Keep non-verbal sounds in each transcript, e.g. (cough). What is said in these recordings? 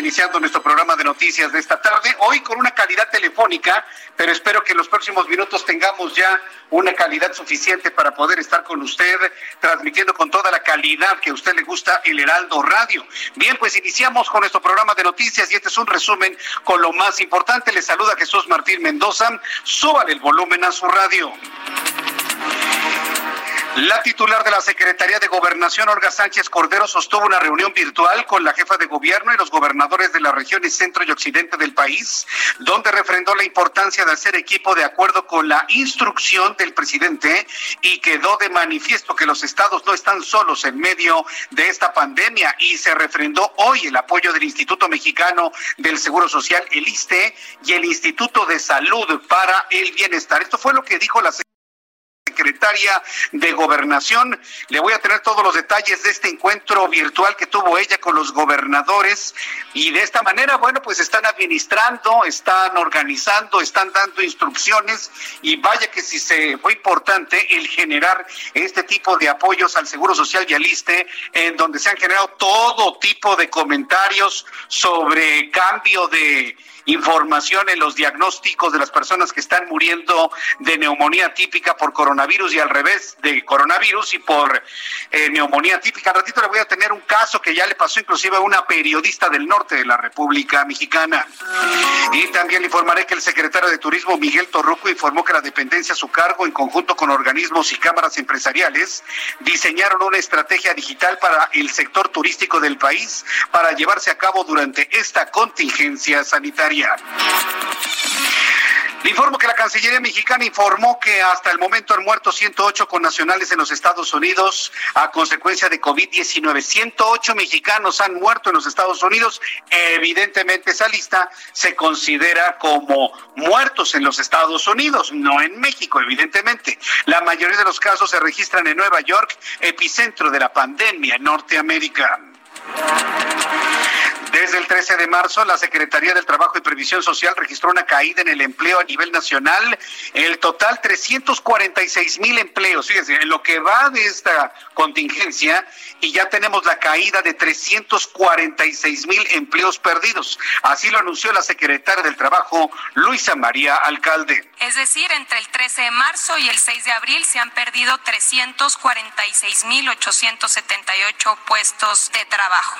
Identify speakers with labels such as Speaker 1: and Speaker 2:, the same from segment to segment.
Speaker 1: Iniciando nuestro programa de noticias de esta tarde, hoy con una calidad telefónica, pero espero que en los próximos minutos tengamos ya una calidad suficiente para poder estar con usted, transmitiendo con toda la calidad que a usted le gusta el Heraldo Radio. Bien, pues iniciamos con nuestro programa de noticias y este es un resumen con lo más importante. Le saluda Jesús Martín Mendoza. Súbale el volumen a su radio. La titular de la Secretaría de Gobernación, Olga Sánchez Cordero, sostuvo una reunión virtual con la jefa de gobierno y los gobernadores de las regiones centro y occidente del país, donde refrendó la importancia de hacer equipo de acuerdo con la instrucción del presidente y quedó de manifiesto que los estados no están solos en medio de esta pandemia y se refrendó hoy el apoyo del Instituto Mexicano del Seguro Social, el ISTE, y el Instituto de Salud para el Bienestar. Esto fue lo que dijo la secretaria de Gobernación. Le voy a tener todos los detalles de este encuentro virtual que tuvo ella con los gobernadores y de esta manera, bueno, pues están administrando, están organizando, están dando instrucciones y vaya que si se fue importante el generar este tipo de apoyos al Seguro Social y al ISTE, en donde se han generado todo tipo de comentarios sobre cambio de información en los diagnósticos de las personas que están muriendo de neumonía típica por coronavirus y al revés de coronavirus y por eh, neumonía típica. Al ratito le voy a tener un caso que ya le pasó inclusive a una periodista del norte de la República Mexicana. Y también le informaré que el secretario de Turismo Miguel Torruco informó que la dependencia a su cargo en conjunto con organismos y cámaras empresariales diseñaron una estrategia digital para el sector turístico del país para llevarse a cabo durante esta contingencia sanitaria. Le informo que la Cancillería mexicana informó que hasta el momento han muerto 108 connacionales en los Estados Unidos a consecuencia de COVID-19. 108 mexicanos han muerto en los Estados Unidos. Evidentemente esa lista se considera como muertos en los Estados Unidos, no en México, evidentemente. La mayoría de los casos se registran en Nueva York, epicentro de la pandemia en Norteamérica. Desde el 13 de marzo, la Secretaría del Trabajo y Previsión Social registró una caída en el empleo a nivel nacional. El total, 346 mil empleos. Fíjense, en lo que va de esta contingencia, y ya tenemos la caída de 346 mil empleos perdidos. Así lo anunció la Secretaria del Trabajo, Luisa María Alcalde.
Speaker 2: Es decir, entre el 13 de marzo y el 6 de abril se han perdido 346 mil 878 puestos de trabajo.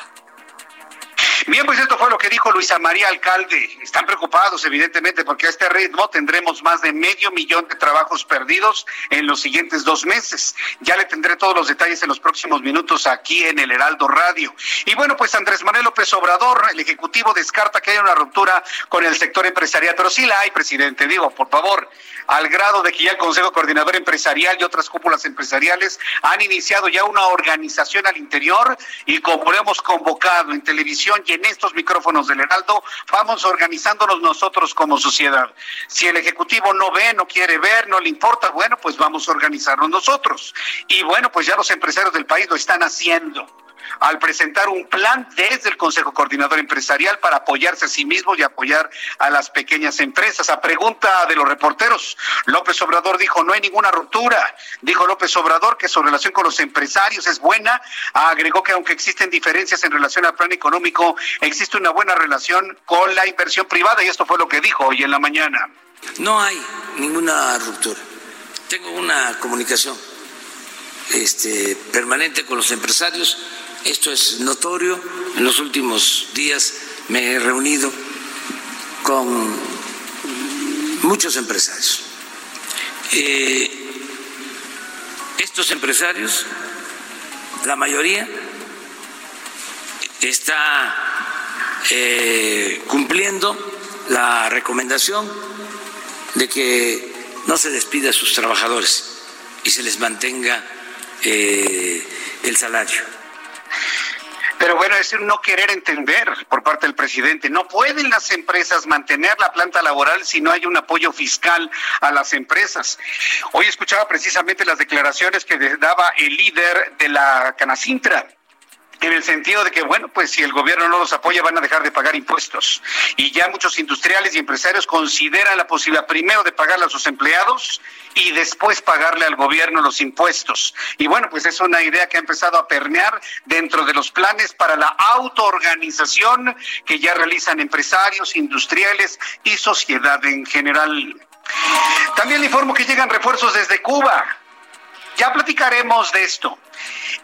Speaker 1: Bien, pues esto fue lo que dijo Luisa María Alcalde. Están preocupados, evidentemente, porque a este ritmo tendremos más de medio millón de trabajos perdidos en los siguientes dos meses. Ya le tendré todos los detalles en los próximos minutos aquí en el Heraldo Radio. Y bueno, pues Andrés Manuel López Obrador, el Ejecutivo, descarta que haya una ruptura con el sector empresarial, pero sí la hay, presidente. Digo, por favor, al grado de que ya el Consejo Coordinador Empresarial y otras cúpulas empresariales han iniciado ya una organización al interior y como lo hemos convocado en televisión y en estos micrófonos del Heraldo, vamos organizándonos nosotros como sociedad. Si el Ejecutivo no ve, no quiere ver, no le importa, bueno, pues vamos a organizarnos nosotros. Y bueno, pues ya los empresarios del país lo están haciendo al presentar un plan desde el Consejo Coordinador Empresarial para apoyarse a sí mismo y apoyar a las pequeñas empresas. A pregunta de los reporteros, López Obrador dijo, no hay ninguna ruptura. Dijo López Obrador que su relación con los empresarios es buena. Agregó que aunque existen diferencias en relación al plan económico, existe una buena relación con la inversión privada y esto fue lo que dijo hoy en la mañana.
Speaker 3: No hay ninguna ruptura. Tengo una comunicación este, permanente con los empresarios esto es notorio. En los últimos días me he reunido con muchos empresarios. Eh, estos empresarios, la mayoría, está eh, cumpliendo la recomendación de que no se despida a sus trabajadores y se les mantenga eh, el salario.
Speaker 1: Pero bueno, es no querer entender por parte del presidente. No pueden las empresas mantener la planta laboral si no hay un apoyo fiscal a las empresas. Hoy escuchaba precisamente las declaraciones que daba el líder de la Canacintra en el sentido de que, bueno, pues si el gobierno no los apoya van a dejar de pagar impuestos. Y ya muchos industriales y empresarios consideran la posibilidad primero de pagarle a sus empleados y después pagarle al gobierno los impuestos. Y bueno, pues es una idea que ha empezado a permear dentro de los planes para la autoorganización que ya realizan empresarios, industriales y sociedad en general. También le informo que llegan refuerzos desde Cuba. Ya platicaremos de esto.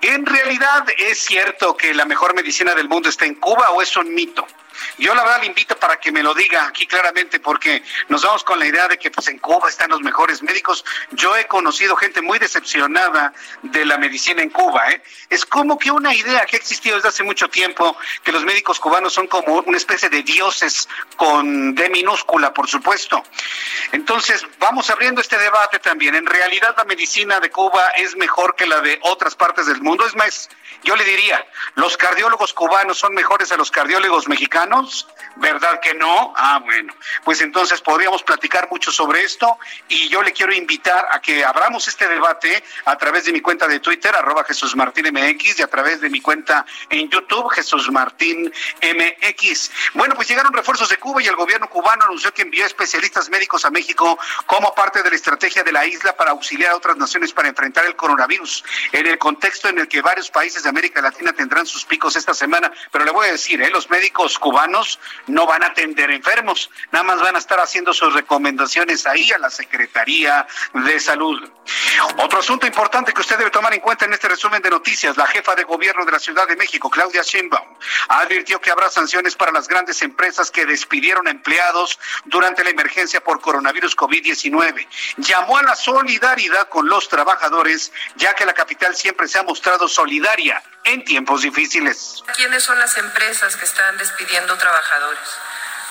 Speaker 1: ¿En realidad es cierto que la mejor medicina del mundo está en Cuba o es un mito? Yo la verdad le invito para que me lo diga aquí claramente porque nos vamos con la idea de que pues en Cuba están los mejores médicos. Yo he conocido gente muy decepcionada de la medicina en Cuba. ¿eh? Es como que una idea que ha existido desde hace mucho tiempo que los médicos cubanos son como una especie de dioses con D minúscula, por supuesto. Entonces vamos abriendo este debate también. En realidad la medicina de Cuba es mejor que la de otras partes del mundo. Es más, yo le diría, ¿los cardiólogos cubanos son mejores a los cardiólogos mexicanos? ¿Verdad que no? Ah, bueno. Pues entonces podríamos platicar mucho sobre esto y yo le quiero invitar a que abramos este debate a través de mi cuenta de Twitter, arroba Jesús Martín MX, y a través de mi cuenta en YouTube, Jesús Martín MX. Bueno, pues llegaron refuerzos de Cuba y el gobierno cubano anunció que envió especialistas médicos a México como parte de la estrategia de la isla para auxiliar a otras naciones para enfrentar el coronavirus, en el contexto en el que varios países de América Latina tendrán sus picos esta semana. Pero le voy a decir, ¿eh? los médicos cubanos no van a atender enfermos, nada más van a estar haciendo sus recomendaciones ahí a la Secretaría de Salud. Otro asunto importante que usted debe tomar en cuenta en este resumen de noticias, la jefa de gobierno de la Ciudad de México, Claudia Sheinbaum, advirtió que habrá sanciones para las grandes empresas que despidieron empleados durante la emergencia por coronavirus COVID-19. Llamó a la solidaridad con los trabajadores, ya que la capital siempre se ha mostrado solidaria en tiempos difíciles.
Speaker 4: ¿Quiénes son las empresas que están despidiendo trabajadores?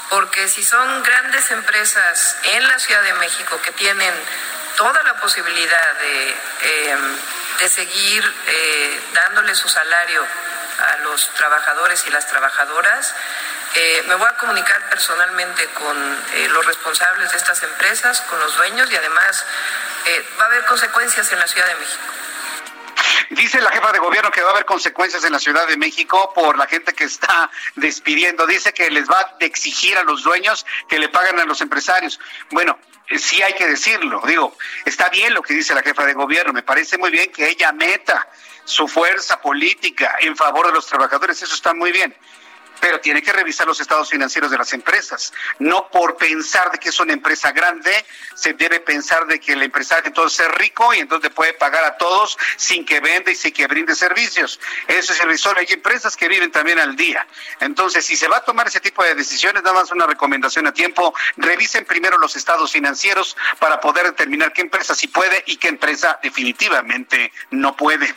Speaker 4: porque si son grandes empresas en la Ciudad de México que tienen toda la posibilidad de, em, de seguir eh, dándole su salario a los trabajadores y las trabajadoras, eh, me voy a comunicar personalmente con eh, los responsables de estas empresas, con los dueños y además va a haber consecuencias en la Ciudad de México.
Speaker 1: Dice la jefa de gobierno que va a haber consecuencias en la Ciudad de México por la gente que está despidiendo. Dice que les va a exigir a los dueños que le paguen a los empresarios. Bueno, eh, sí hay que decirlo. Digo, está bien lo que dice la jefa de gobierno. Me parece muy bien que ella meta su fuerza política en favor de los trabajadores. Eso está muy bien pero tiene que revisar los estados financieros de las empresas. No por pensar de que es una empresa grande, se debe pensar de que el empresario entonces es rico y entonces puede pagar a todos sin que venda y sin que brinde servicios. Eso es el risor. Hay empresas que viven también al día. Entonces, si se va a tomar ese tipo de decisiones, nada más una recomendación a tiempo, revisen primero los estados financieros para poder determinar qué empresa sí puede y qué empresa definitivamente no puede.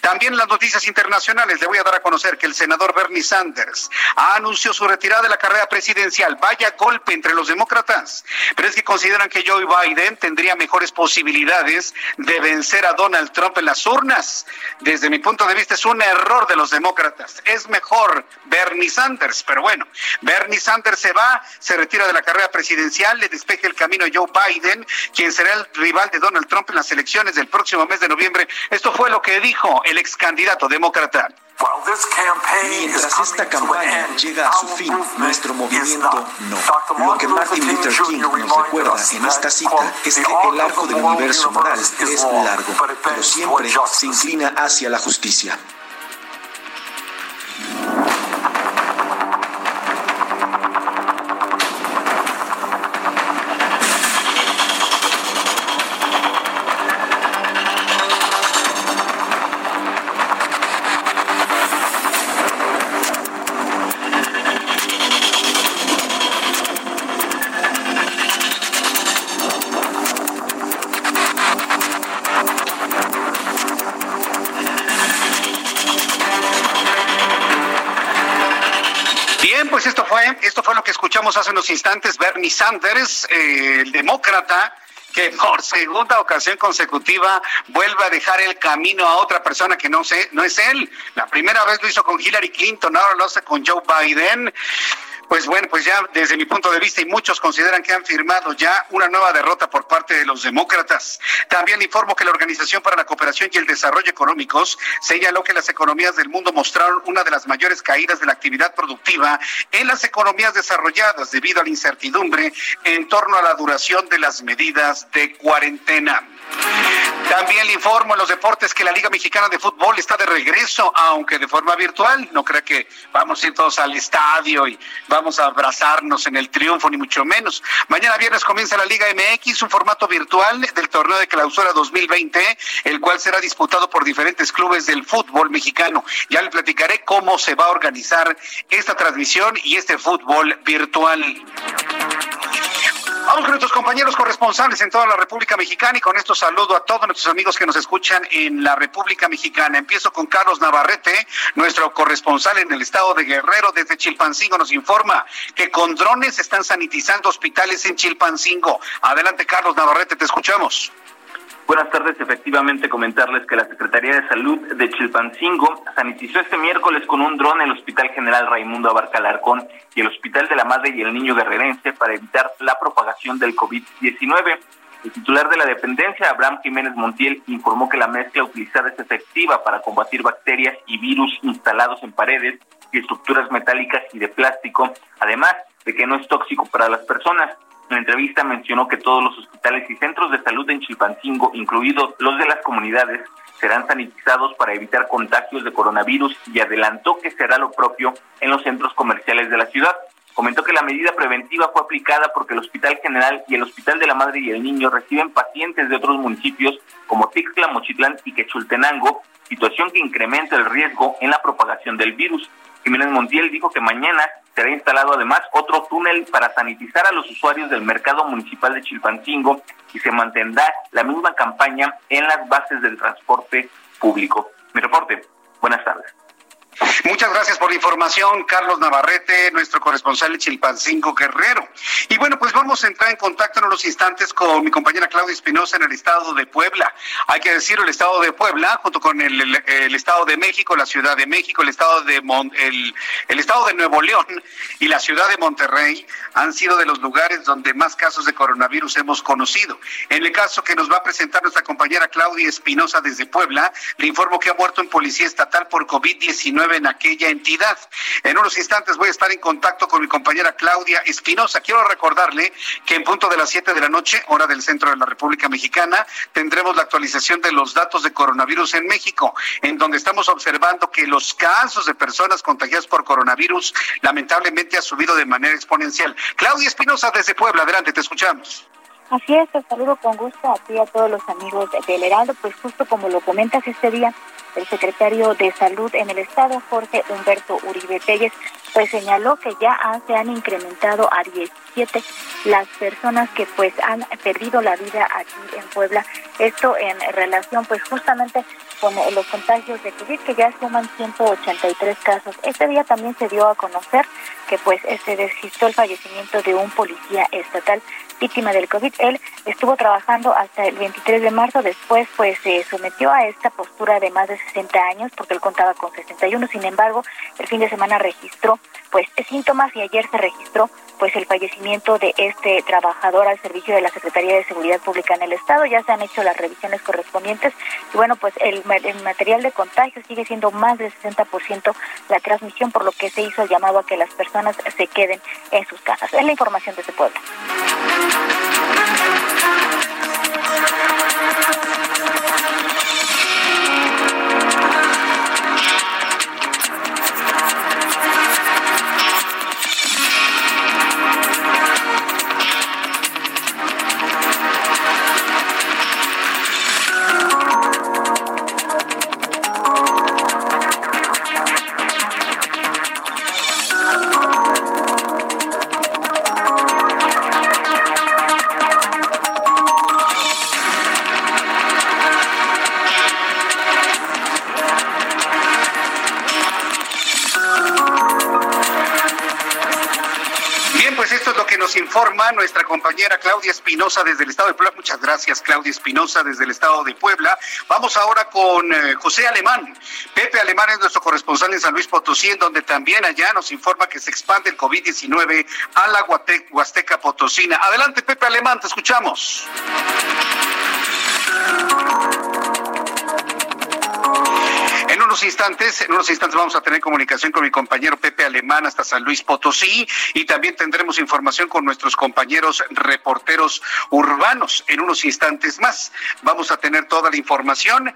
Speaker 1: También las noticias internacionales, le voy a dar a conocer que el senador Bernie Sanders anunció su retirada de la carrera presidencial. Vaya golpe entre los demócratas. Pero es que consideran que Joe Biden tendría mejores posibilidades de vencer a Donald Trump en las urnas. Desde mi punto de vista es un error de los demócratas. Es mejor Bernie Sanders. Pero bueno, Bernie Sanders se va, se retira de la carrera presidencial, le despeje el camino a Joe Biden, quien será el rival de Donald Trump en las elecciones del próximo mes de noviembre. Esto fue lo que dijo el ex candidato demócrata.
Speaker 5: Mientras esta campaña llega a su fin, nuestro movimiento no. Lo que Martin Luther King nos recuerda en esta cita es que el arco del universo moral es largo, pero siempre se inclina hacia la justicia.
Speaker 1: Hace unos instantes Bernie Sanders, eh, el demócrata, que por segunda ocasión consecutiva vuelve a dejar el camino a otra persona que no sé, no es él. La primera vez lo hizo con Hillary Clinton, ahora lo hace con Joe Biden. Pues bueno, pues ya desde mi punto de vista y muchos consideran que han firmado ya una nueva derrota por parte de los demócratas. También informo que la Organización para la Cooperación y el Desarrollo Económicos señaló que las economías del mundo mostraron una de las mayores caídas de la actividad productiva en las economías desarrolladas debido a la incertidumbre en torno a la duración de las medidas de cuarentena. También le informo en los deportes que la Liga Mexicana de Fútbol está de regreso, aunque de forma virtual. No creo que vamos a ir todos al estadio y vamos a abrazarnos en el triunfo, ni mucho menos. Mañana viernes comienza la Liga MX, un formato virtual del torneo de clausura 2020, el cual será disputado por diferentes clubes del fútbol mexicano. Ya le platicaré cómo se va a organizar esta transmisión y este fútbol virtual. Vamos con nuestros compañeros corresponsales en toda la República Mexicana y con esto saludo a todos nuestros amigos que nos escuchan en la República Mexicana. Empiezo con Carlos Navarrete, nuestro corresponsal en el estado de Guerrero desde Chilpancingo nos informa que con drones están sanitizando hospitales en Chilpancingo. Adelante Carlos Navarrete, te escuchamos.
Speaker 6: Buenas tardes. Efectivamente, comentarles que la Secretaría de Salud de Chilpancingo sanitizó este miércoles con un dron el Hospital General Raimundo Abarca Alarcón y el Hospital de la Madre y el Niño Guerrerense para evitar la propagación del COVID-19. El titular de la dependencia, Abraham Jiménez Montiel, informó que la mezcla utilizada es efectiva para combatir bacterias y virus instalados en paredes y estructuras metálicas y de plástico, además de que no es tóxico para las personas. En la entrevista mencionó que todos los hospitales y centros de salud en Chilpancingo, incluidos los de las comunidades, serán sanitizados para evitar contagios de coronavirus y adelantó que será lo propio en los centros comerciales de la ciudad. Comentó que la medida preventiva fue aplicada porque el Hospital General y el Hospital de la Madre y el Niño reciben pacientes de otros municipios como Tixla, Mochitlán y Quechultenango, situación que incrementa el riesgo en la propagación del virus. Jiménez Montiel dijo que mañana será instalado además otro túnel para sanitizar a los usuarios del mercado municipal de Chilpancingo y se mantendrá la misma campaña en las bases del transporte público. Mi reporte. Buenas tardes.
Speaker 1: Muchas gracias por la información, Carlos Navarrete, nuestro corresponsal en Chilpancingo Guerrero. Y bueno, pues vamos a entrar en contacto en unos instantes con mi compañera Claudia Espinosa en el estado de Puebla. Hay que decir, el estado de Puebla, junto con el, estado de México, la Ciudad de México, el estado de el, el estado de Nuevo León y la ciudad de Monterrey han sido de los lugares donde más casos de coronavirus hemos conocido. En el caso que nos va a presentar nuestra compañera Claudia Espinosa desde Puebla, le informo que ha muerto un policía estatal por COVID-19 en aquella entidad. En unos instantes voy a estar en contacto con mi compañera Claudia Espinosa. Quiero recordarle que en punto de las 7 de la noche, hora del centro de la República Mexicana, tendremos la actualización de los datos de coronavirus en México, en donde estamos observando que los casos de personas contagiadas por coronavirus lamentablemente ha subido de manera exponencial. Claudia Espinosa desde Puebla, adelante, te escuchamos.
Speaker 7: Así es, te saludo con gusto a ti y a todos los amigos del Heraldo, pues justo como lo comentas este día, el secretario de Salud en el Estado, Jorge Humberto Uribe Telles, pues señaló que ya se han incrementado a 17 las personas que pues han perdido la vida aquí en Puebla. Esto en relación pues justamente con los contagios de COVID que ya suman 183 casos. Este día también se dio a conocer que pues se registró el fallecimiento de un policía estatal víctima del COVID. Él estuvo trabajando hasta el 23 de marzo, después pues se sometió a esta postura de más de 60 años porque él contaba con 61, sin embargo, el fin de semana registró pues síntomas y ayer se registró pues el fallecimiento de este trabajador al servicio de la Secretaría de Seguridad Pública en el Estado. Ya se han hecho las revisiones correspondientes y bueno, pues el, material de contagio sigue siendo más del 60% la transmisión, por lo que se hizo el llamado a que las personas se queden en sus casas. Es la información de este pueblo.
Speaker 1: Espinosa desde el estado de Puebla. Muchas gracias, Claudia Espinosa desde el estado de Puebla. Vamos ahora con eh, José Alemán. Pepe Alemán es nuestro corresponsal en San Luis Potosí, en donde también allá nos informa que se expande el COVID-19 a la Huasteca Potosina. Adelante, Pepe Alemán, te escuchamos. Instantes, en unos instantes vamos a tener comunicación con mi compañero Pepe Alemán hasta San Luis Potosí y también tendremos información con nuestros compañeros reporteros urbanos en unos instantes más. Vamos a tener toda la información.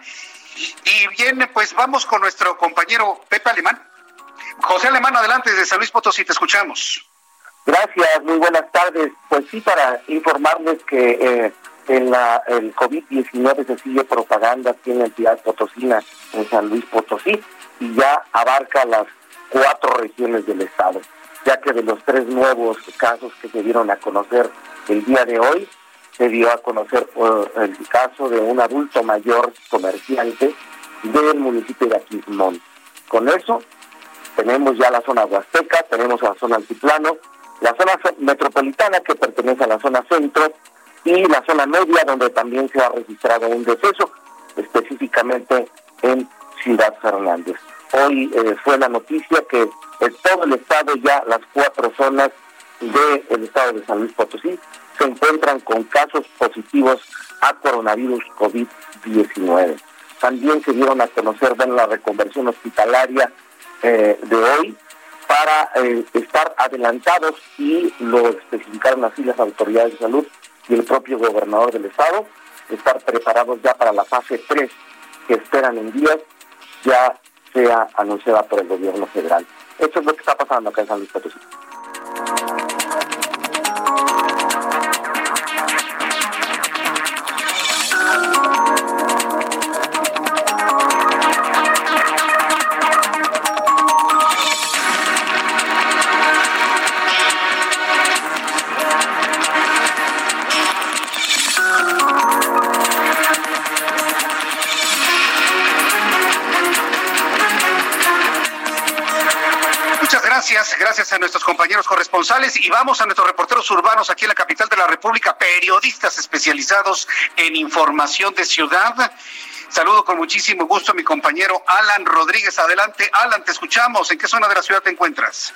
Speaker 1: Y bien, pues vamos con nuestro compañero Pepe Alemán. José Alemán, adelante desde San Luis Potosí, te escuchamos.
Speaker 8: Gracias, muy buenas tardes. Pues sí, para informarles que eh, en el COVID-19 se sigue propagando aquí en la entidad potosina, en San Luis Potosí, y ya abarca las cuatro regiones del estado, ya que de los tres nuevos casos que se dieron a conocer el día de hoy, se dio a conocer uh, el caso de un adulto mayor comerciante del municipio de Aquismón. Con eso tenemos ya la zona huasteca, tenemos la zona altiplano, la zona metropolitana que pertenece a la zona centro y la zona media donde también se ha registrado un deceso, específicamente en Ciudad Fernández. Hoy eh, fue la noticia que en todo el estado ya las cuatro zonas del estado de San Luis Potosí se encuentran con casos positivos a coronavirus COVID-19. También se dieron a conocer bueno, la reconversión hospitalaria eh, de hoy para eh, estar adelantados y lo especificaron así las autoridades de salud y el propio gobernador del estado, estar preparados ya para la fase 3 que esperan en días, ya sea anunciada por el gobierno federal. Esto es lo que está pasando acá en San Luis Potosí.
Speaker 1: Corresponsales y vamos a nuestros reporteros urbanos aquí en la capital de la República, periodistas especializados en información de ciudad. Saludo con muchísimo gusto a mi compañero Alan Rodríguez. Adelante, Alan, te escuchamos. ¿En qué zona de la ciudad te encuentras?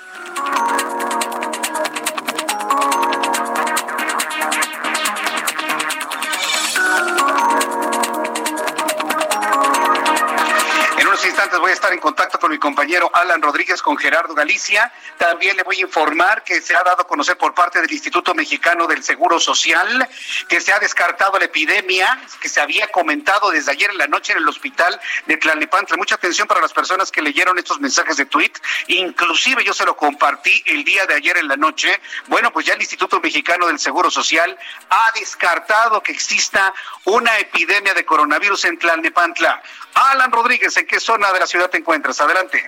Speaker 1: Voy a estar en contacto con mi compañero Alan Rodríguez, con Gerardo Galicia. También le voy a informar que se ha dado a conocer por parte del Instituto Mexicano del Seguro Social que se ha descartado la epidemia que se había comentado desde ayer en la noche en el hospital de Tlalnepantla. Mucha atención para las personas que leyeron estos mensajes de tweet. Inclusive yo se lo compartí el día de ayer en la noche. Bueno, pues ya el Instituto Mexicano del Seguro Social ha descartado que exista una epidemia de coronavirus en Tlalnepantla. Alan Rodríguez, ¿en qué zona de la ciudad te encuentras? Adelante.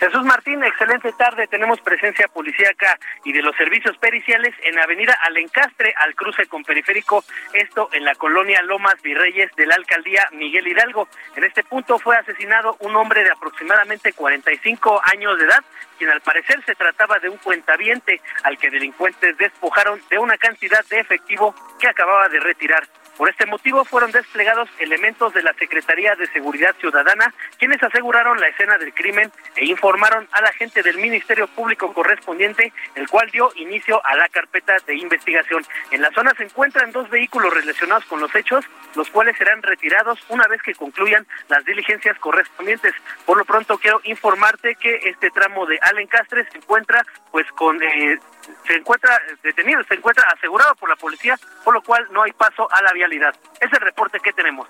Speaker 9: Jesús Martín, excelente tarde. Tenemos presencia policíaca y de los servicios periciales en Avenida Alencastre, al cruce con Periférico, esto en la colonia Lomas Virreyes de la alcaldía Miguel Hidalgo. En este punto fue asesinado un hombre de aproximadamente 45 años de edad, quien al parecer se trataba de un cuentaviente al que delincuentes despojaron de una cantidad de efectivo que acababa de retirar. Por este motivo fueron desplegados elementos de la Secretaría de Seguridad Ciudadana, quienes aseguraron la escena del crimen e informaron a la gente del Ministerio Público correspondiente, el cual dio inicio a la carpeta de investigación. En la zona se encuentran dos vehículos relacionados con los hechos, los cuales serán retirados una vez que concluyan las diligencias correspondientes. Por lo pronto quiero informarte que este tramo de Allen Castres se encuentra pues con eh, se encuentra detenido, se encuentra asegurado por la policía, por lo cual no hay paso a la vialidad. Es el reporte que tenemos.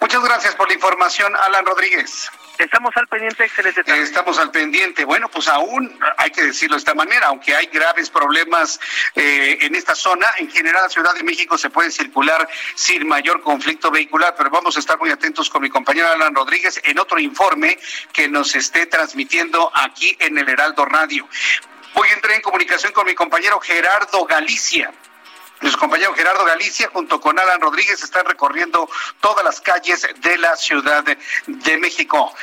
Speaker 1: Muchas gracias por la información, Alan Rodríguez.
Speaker 9: Estamos al pendiente, excelente.
Speaker 1: Estamos al pendiente. Bueno, pues aún hay que decirlo de esta manera, aunque hay graves problemas eh, en esta zona, en general la Ciudad de México se puede circular sin mayor conflicto vehicular, pero vamos a estar muy atentos con mi compañero Alan Rodríguez en otro informe que nos esté transmitiendo aquí en el Heraldo Radio. Hoy entré en comunicación con mi compañero Gerardo Galicia. Nuestro compañero Gerardo Galicia junto con Alan Rodríguez están recorriendo todas las calles de la Ciudad de México.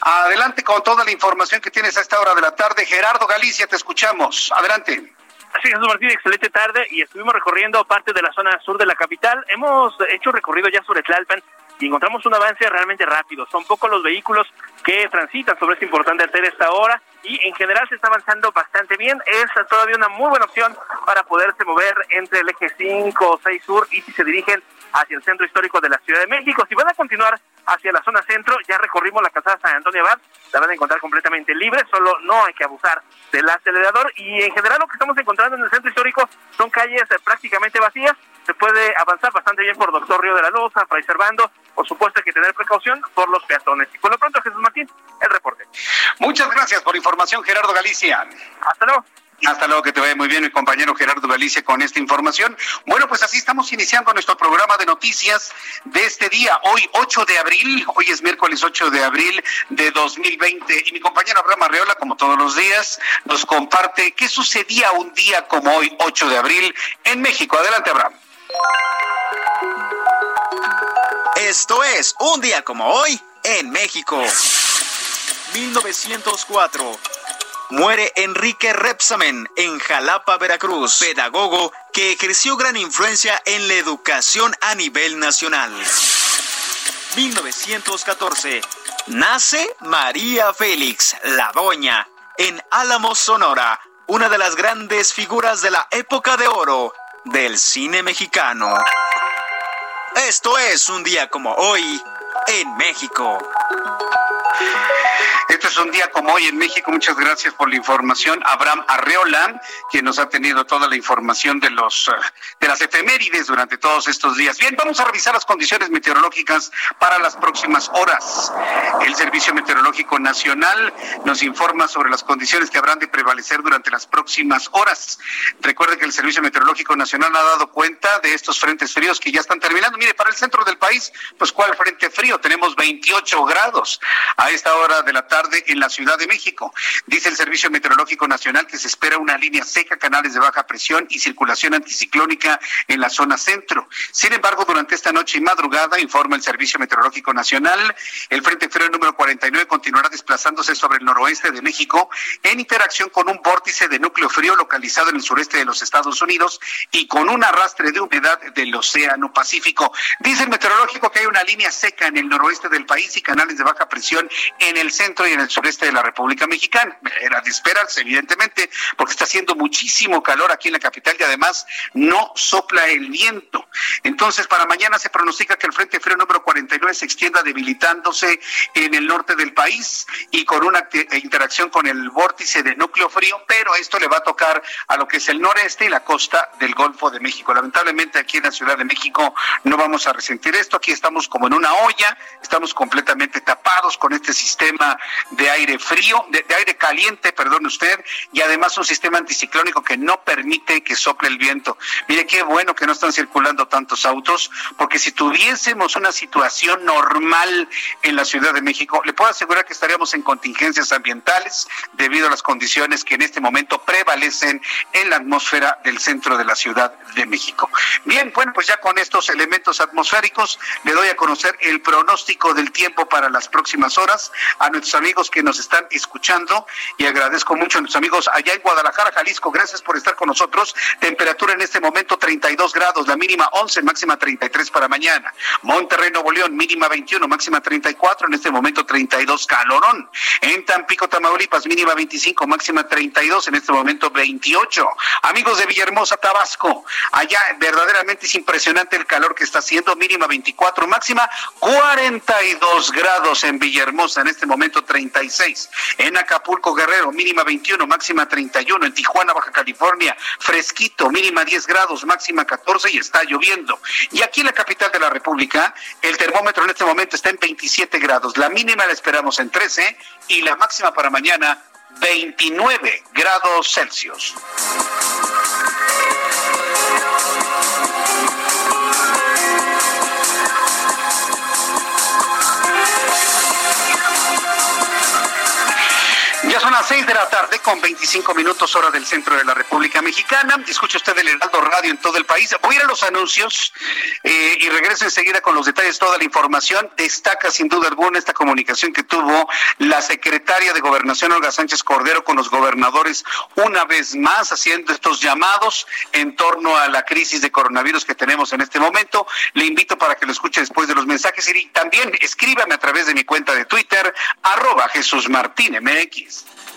Speaker 1: Adelante con toda la información que tienes a esta hora de la tarde. Gerardo Galicia, te escuchamos. Adelante.
Speaker 9: Así Jesús Martín, excelente tarde y estuvimos recorriendo parte de la zona sur de la capital. Hemos hecho recorrido ya sobre Tlalpan y encontramos un avance realmente rápido. Son pocos los vehículos que transitan sobre esta importante arteria esta hora y en general se está avanzando bastante bien. Es todavía una muy buena opción para poderse mover entre el eje 5 o 6 sur y si se dirigen hacia el centro histórico de la Ciudad de México. Si van a continuar hacia la zona centro, ya recorrimos la calzada San Antonio Abad, la van a encontrar completamente libre, solo no hay que abusar del acelerador y en general lo que estamos encontrando en el centro histórico son calles eh, prácticamente vacías, se puede avanzar bastante bien por Doctor Río de la Loza, Fray Servando, por supuesto hay que tener precaución por los peatones. Y por lo pronto, Jesús Martín, el reporte.
Speaker 1: Muchas gracias por información, Gerardo Galicia.
Speaker 9: Hasta luego.
Speaker 1: Hasta luego, que te vaya muy bien mi compañero Gerardo Galicia con esta información. Bueno, pues así estamos iniciando nuestro programa de noticias de este día, hoy 8 de abril, hoy es miércoles 8 de abril de 2020 y mi compañero Abraham Arreola, como todos los días, nos comparte qué sucedía un día como hoy, 8 de abril, en México. Adelante, Abraham.
Speaker 10: Esto es un día como hoy en México. 1904. Muere Enrique Repsamen en Jalapa, Veracruz, pedagogo que ejerció gran influencia en la educación a nivel nacional. 1914. Nace María Félix, la doña, en Álamos, Sonora, una de las grandes figuras de la época de oro del cine mexicano. Esto es un día como hoy en México.
Speaker 1: Esto es un día como hoy en México. Muchas gracias por la información. Abraham Arreola, quien nos ha tenido toda la información de los eh, de las efemérides durante todos estos días. Bien, vamos a revisar las condiciones meteorológicas para las próximas horas. El Servicio Meteorológico Nacional nos informa sobre las condiciones que habrán de prevalecer durante las próximas horas. Recuerde que el Servicio Meteorológico Nacional ha dado cuenta de estos frentes fríos que ya están terminando. Mire, para el centro del país, pues ¿cuál frente frío? Tenemos 28 grados. A esta hora de la tarde en la Ciudad de México. Dice el Servicio Meteorológico Nacional que se espera una línea seca, canales de baja presión y circulación anticiclónica en la zona centro. Sin embargo, durante esta noche y madrugada, informa el Servicio Meteorológico Nacional, el Frente Frío número 49 continuará desplazándose sobre el noroeste de México en interacción con un vórtice de núcleo frío localizado en el sureste de los Estados Unidos y con un arrastre de humedad del Océano Pacífico. Dice el meteorológico que hay una línea seca en el noroeste del país y canales de baja presión en el centro y en el sureste de la República Mexicana. Era de esperarse, evidentemente, porque está haciendo muchísimo calor aquí en la capital y además no sopla el viento. Entonces, para mañana se pronostica que el Frente Frío número 49 se extienda debilitándose en el norte del país y con una interacción con el vórtice de núcleo frío, pero esto le va a tocar a lo que es el noreste y la costa del Golfo de México. Lamentablemente aquí en la Ciudad de México no vamos a resentir esto, aquí estamos como en una olla, estamos completamente tapados con este sistema de aire frío, de, aire caliente, perdone usted, y además un sistema anticiclónico que no permite que sople el viento. Mire qué bueno que no están circulando tantos autos, porque si tuviésemos una situación normal en la Ciudad de México, le puedo asegurar que estaríamos en contingencias ambientales debido a las condiciones que en este momento prevalecen en la atmósfera del centro de la Ciudad de México. Bien, bueno, pues ya con estos elementos atmosféricos le doy a conocer el pronóstico del tiempo para las próximas horas a nuestros amigos que nos están escuchando y agradezco mucho a nuestros amigos allá en Guadalajara, Jalisco. Gracias por estar con nosotros. Temperatura en este momento 32 grados, la mínima 11, máxima 33 para mañana. Monterrey, Nuevo León, mínima 21, máxima 34, en este momento 32 calorón. En Tampico, Tamaulipas, mínima 25, máxima 32, en este momento 28. Amigos de Villahermosa, Tabasco, allá verdaderamente es impresionante el calor que está haciendo, mínima 24, máxima 42 grados en Villahermosa, en este momento 36. En Acapulco, Guerrero, mínima 21, máxima 31. En Tijuana, Baja California, fresquito, mínima 10 grados, máxima 14 y está lloviendo. Y aquí en la capital de la República, el termómetro en este momento está en 27 grados. La mínima la esperamos en 13 y la máxima para mañana 29 grados Celsius. Tarde con 25 minutos hora del centro de la República Mexicana. Escucha usted el Heraldo Radio en todo el país. Voy a ir a los anuncios eh, y regreso enseguida con los detalles, toda la información. Destaca sin duda alguna esta comunicación que tuvo la secretaria de Gobernación, Olga Sánchez Cordero, con los gobernadores una vez más haciendo estos llamados en torno a la crisis de coronavirus que tenemos en este momento. Le invito para que lo escuche después de los mensajes y también escríbame a través de mi cuenta de Twitter, arroba Jesús Martín MX.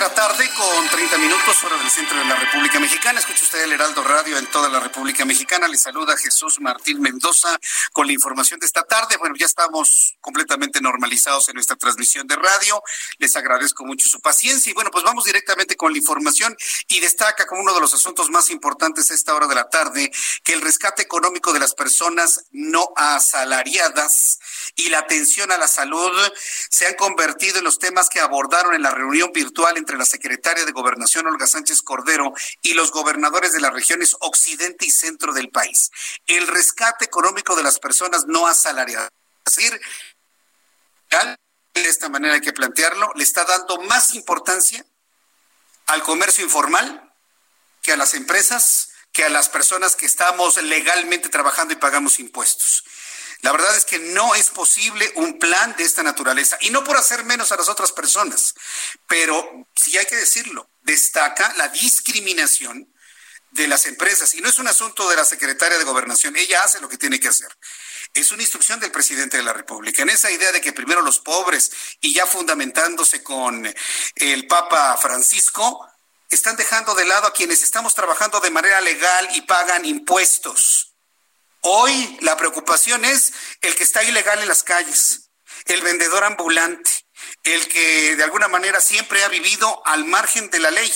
Speaker 1: De tarde con 30 minutos, hora del centro de la República Mexicana. Escucha usted el Heraldo Radio en toda la República Mexicana. Le saluda Jesús Martín Mendoza con la información de esta tarde. Bueno, ya estamos completamente normalizados en nuestra transmisión de radio. Les agradezco mucho su paciencia y bueno, pues vamos directamente con la información y destaca como uno de los asuntos más importantes a esta hora de la tarde que el rescate económico de las personas no asalariadas y la atención a la salud se han convertido en los temas que abordaron en la reunión virtual entre la secretaria de Gobernación, Olga Sánchez Cordero, y los gobernadores de las regiones occidente y centro del país. El rescate económico de las personas no asalariadas. Es decir, de esta manera hay que plantearlo, le está dando más importancia al comercio informal que a las empresas, que a las personas que estamos legalmente trabajando y pagamos impuestos. La verdad es que no es posible un plan de esta naturaleza, y no por hacer menos a las otras personas, pero sí hay que decirlo, destaca la discriminación de las empresas, y no es un asunto de la secretaria de gobernación, ella hace lo que tiene que hacer. Es una instrucción del presidente de la República. En esa idea de que primero los pobres y ya fundamentándose con el Papa Francisco, están dejando de lado a quienes estamos trabajando de manera legal y pagan impuestos. Hoy la preocupación es el que está ilegal en las calles, el vendedor ambulante, el que de alguna manera siempre ha vivido al margen de la ley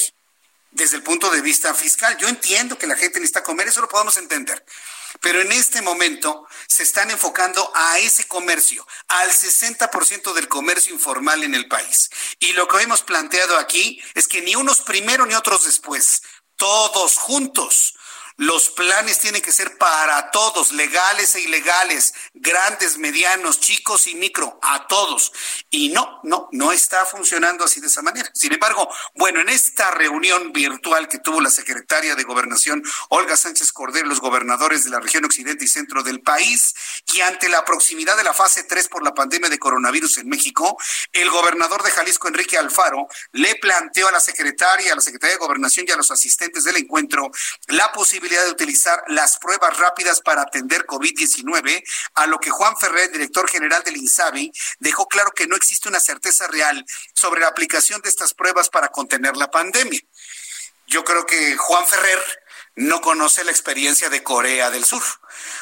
Speaker 1: desde el punto de vista fiscal. Yo entiendo que la gente necesita comer, eso lo podemos entender. Pero en este momento se están enfocando a ese comercio, al 60% del comercio informal en el país. Y lo que hemos planteado aquí es que ni unos primero ni otros después, todos juntos los planes tienen que ser para todos, legales e ilegales, grandes, medianos, chicos y micro, a todos. Y no, no, no está funcionando así de esa manera. Sin embargo, bueno, en esta reunión virtual que tuvo la secretaria de Gobernación, Olga Sánchez Cordero, los gobernadores de la región occidente y centro del país, y ante la proximidad de la fase 3 por la pandemia de coronavirus en México, el gobernador de Jalisco, Enrique Alfaro, le planteó a la secretaria, a la secretaria de Gobernación y a los asistentes del encuentro la posibilidad de utilizar las pruebas rápidas para atender COVID-19, a lo que Juan Ferrer, director general del INSABI, dejó claro que no existe una certeza real sobre la aplicación de estas pruebas para contener la pandemia. Yo creo que Juan Ferrer no conoce la experiencia de Corea del Sur.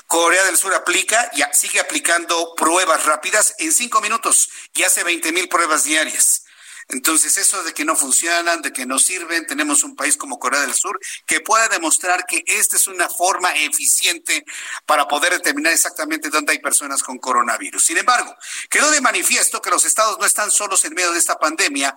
Speaker 1: Corea del Sur aplica, y sigue aplicando pruebas rápidas en cinco minutos y hace 20 mil pruebas diarias. Entonces, eso de que no funcionan, de que no sirven, tenemos un país como Corea del Sur que pueda demostrar que esta es una forma eficiente para poder determinar exactamente dónde hay personas con coronavirus. Sin embargo, quedó de manifiesto que los estados no están solos en medio de esta pandemia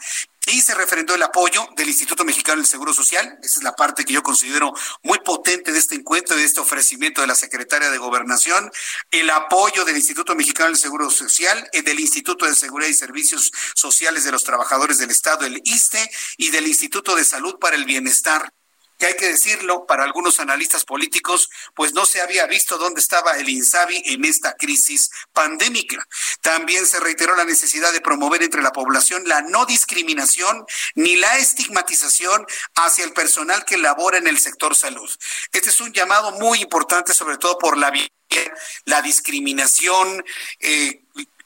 Speaker 1: y se refrendó el apoyo del Instituto Mexicano del Seguro Social. Esa es la parte que yo considero muy potente de este encuentro, de este ofrecimiento de la secretaria de Gobernación. El apoyo del Instituto Mexicano del Seguro Social, y del Instituto de Seguridad y Servicios Sociales de los Trabajadores del Estado, el ISTE, y del Instituto de Salud para el Bienestar que hay que decirlo, para algunos analistas políticos, pues no se había visto dónde estaba el INSABI en esta crisis pandémica. También se reiteró la necesidad de promover entre la población la no discriminación ni la estigmatización hacia el personal que labora en el sector salud. Este es un llamado muy importante, sobre todo por la la discriminación, eh,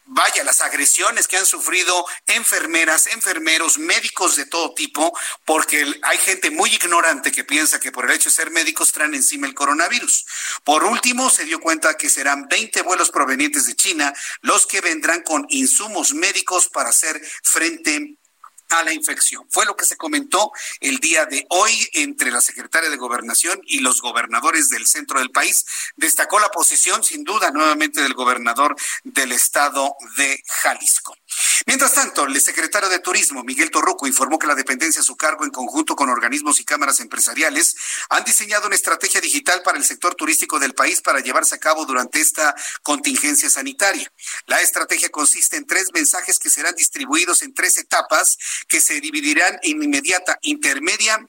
Speaker 1: vaya, las agresiones que han sufrido enfermeras, enfermeros, médicos de todo tipo, porque hay gente muy ignorante que piensa que por el hecho de ser médicos traen encima el coronavirus. Por último, se dio cuenta que serán 20 vuelos provenientes de China los que vendrán con insumos médicos para hacer frente a la infección. Fue lo que se comentó el día de hoy entre la secretaria de Gobernación y los gobernadores del centro del país. Destacó la posición, sin duda, nuevamente del gobernador del estado de Jalisco. Mientras tanto, el secretario de Turismo, Miguel Torruco, informó que la dependencia a su cargo, en conjunto con organismos y cámaras empresariales, han diseñado una estrategia digital para el sector turístico del país para llevarse a cabo durante esta contingencia sanitaria. La estrategia consiste en tres mensajes que serán distribuidos en tres etapas que se dividirán en inmediata, intermedia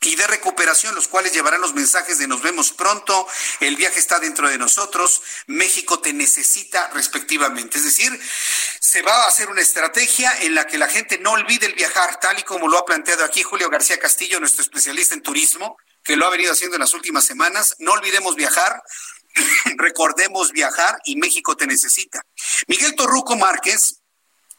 Speaker 1: y de recuperación, los cuales llevarán los mensajes de nos vemos pronto, el viaje está dentro de nosotros, México te necesita respectivamente. Es decir, se va a hacer una estrategia en la que la gente no olvide el viajar, tal y como lo ha planteado aquí Julio García Castillo, nuestro especialista en turismo, que lo ha venido haciendo en las últimas semanas. No olvidemos viajar, (clears throat) recordemos viajar y México te necesita. Miguel Torruco Márquez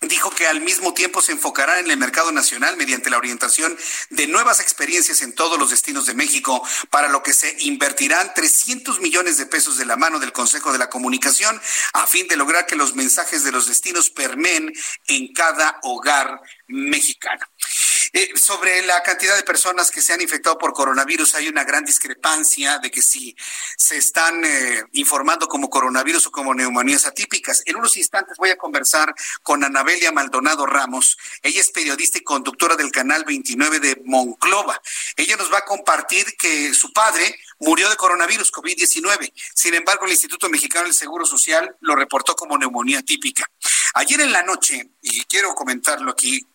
Speaker 1: dijo que al mismo tiempo se enfocará en el mercado nacional mediante la orientación de nuevas experiencias en todos los destinos de México, para lo que se invertirán 300 millones de pesos de la mano del Consejo de la Comunicación a fin de lograr que los mensajes de los destinos permeen en cada hogar mexicano. Eh, sobre la cantidad de personas que se han infectado por coronavirus, hay una gran discrepancia de que si se están eh, informando como coronavirus o como neumonías atípicas. En unos instantes voy a conversar con Anabelia Maldonado Ramos. Ella es periodista y conductora del canal 29 de Monclova. Ella nos va a compartir que su padre murió de coronavirus, COVID-19. Sin embargo, el Instituto Mexicano del Seguro Social lo reportó como neumonía típica. Ayer en la noche, y quiero comentarlo aquí,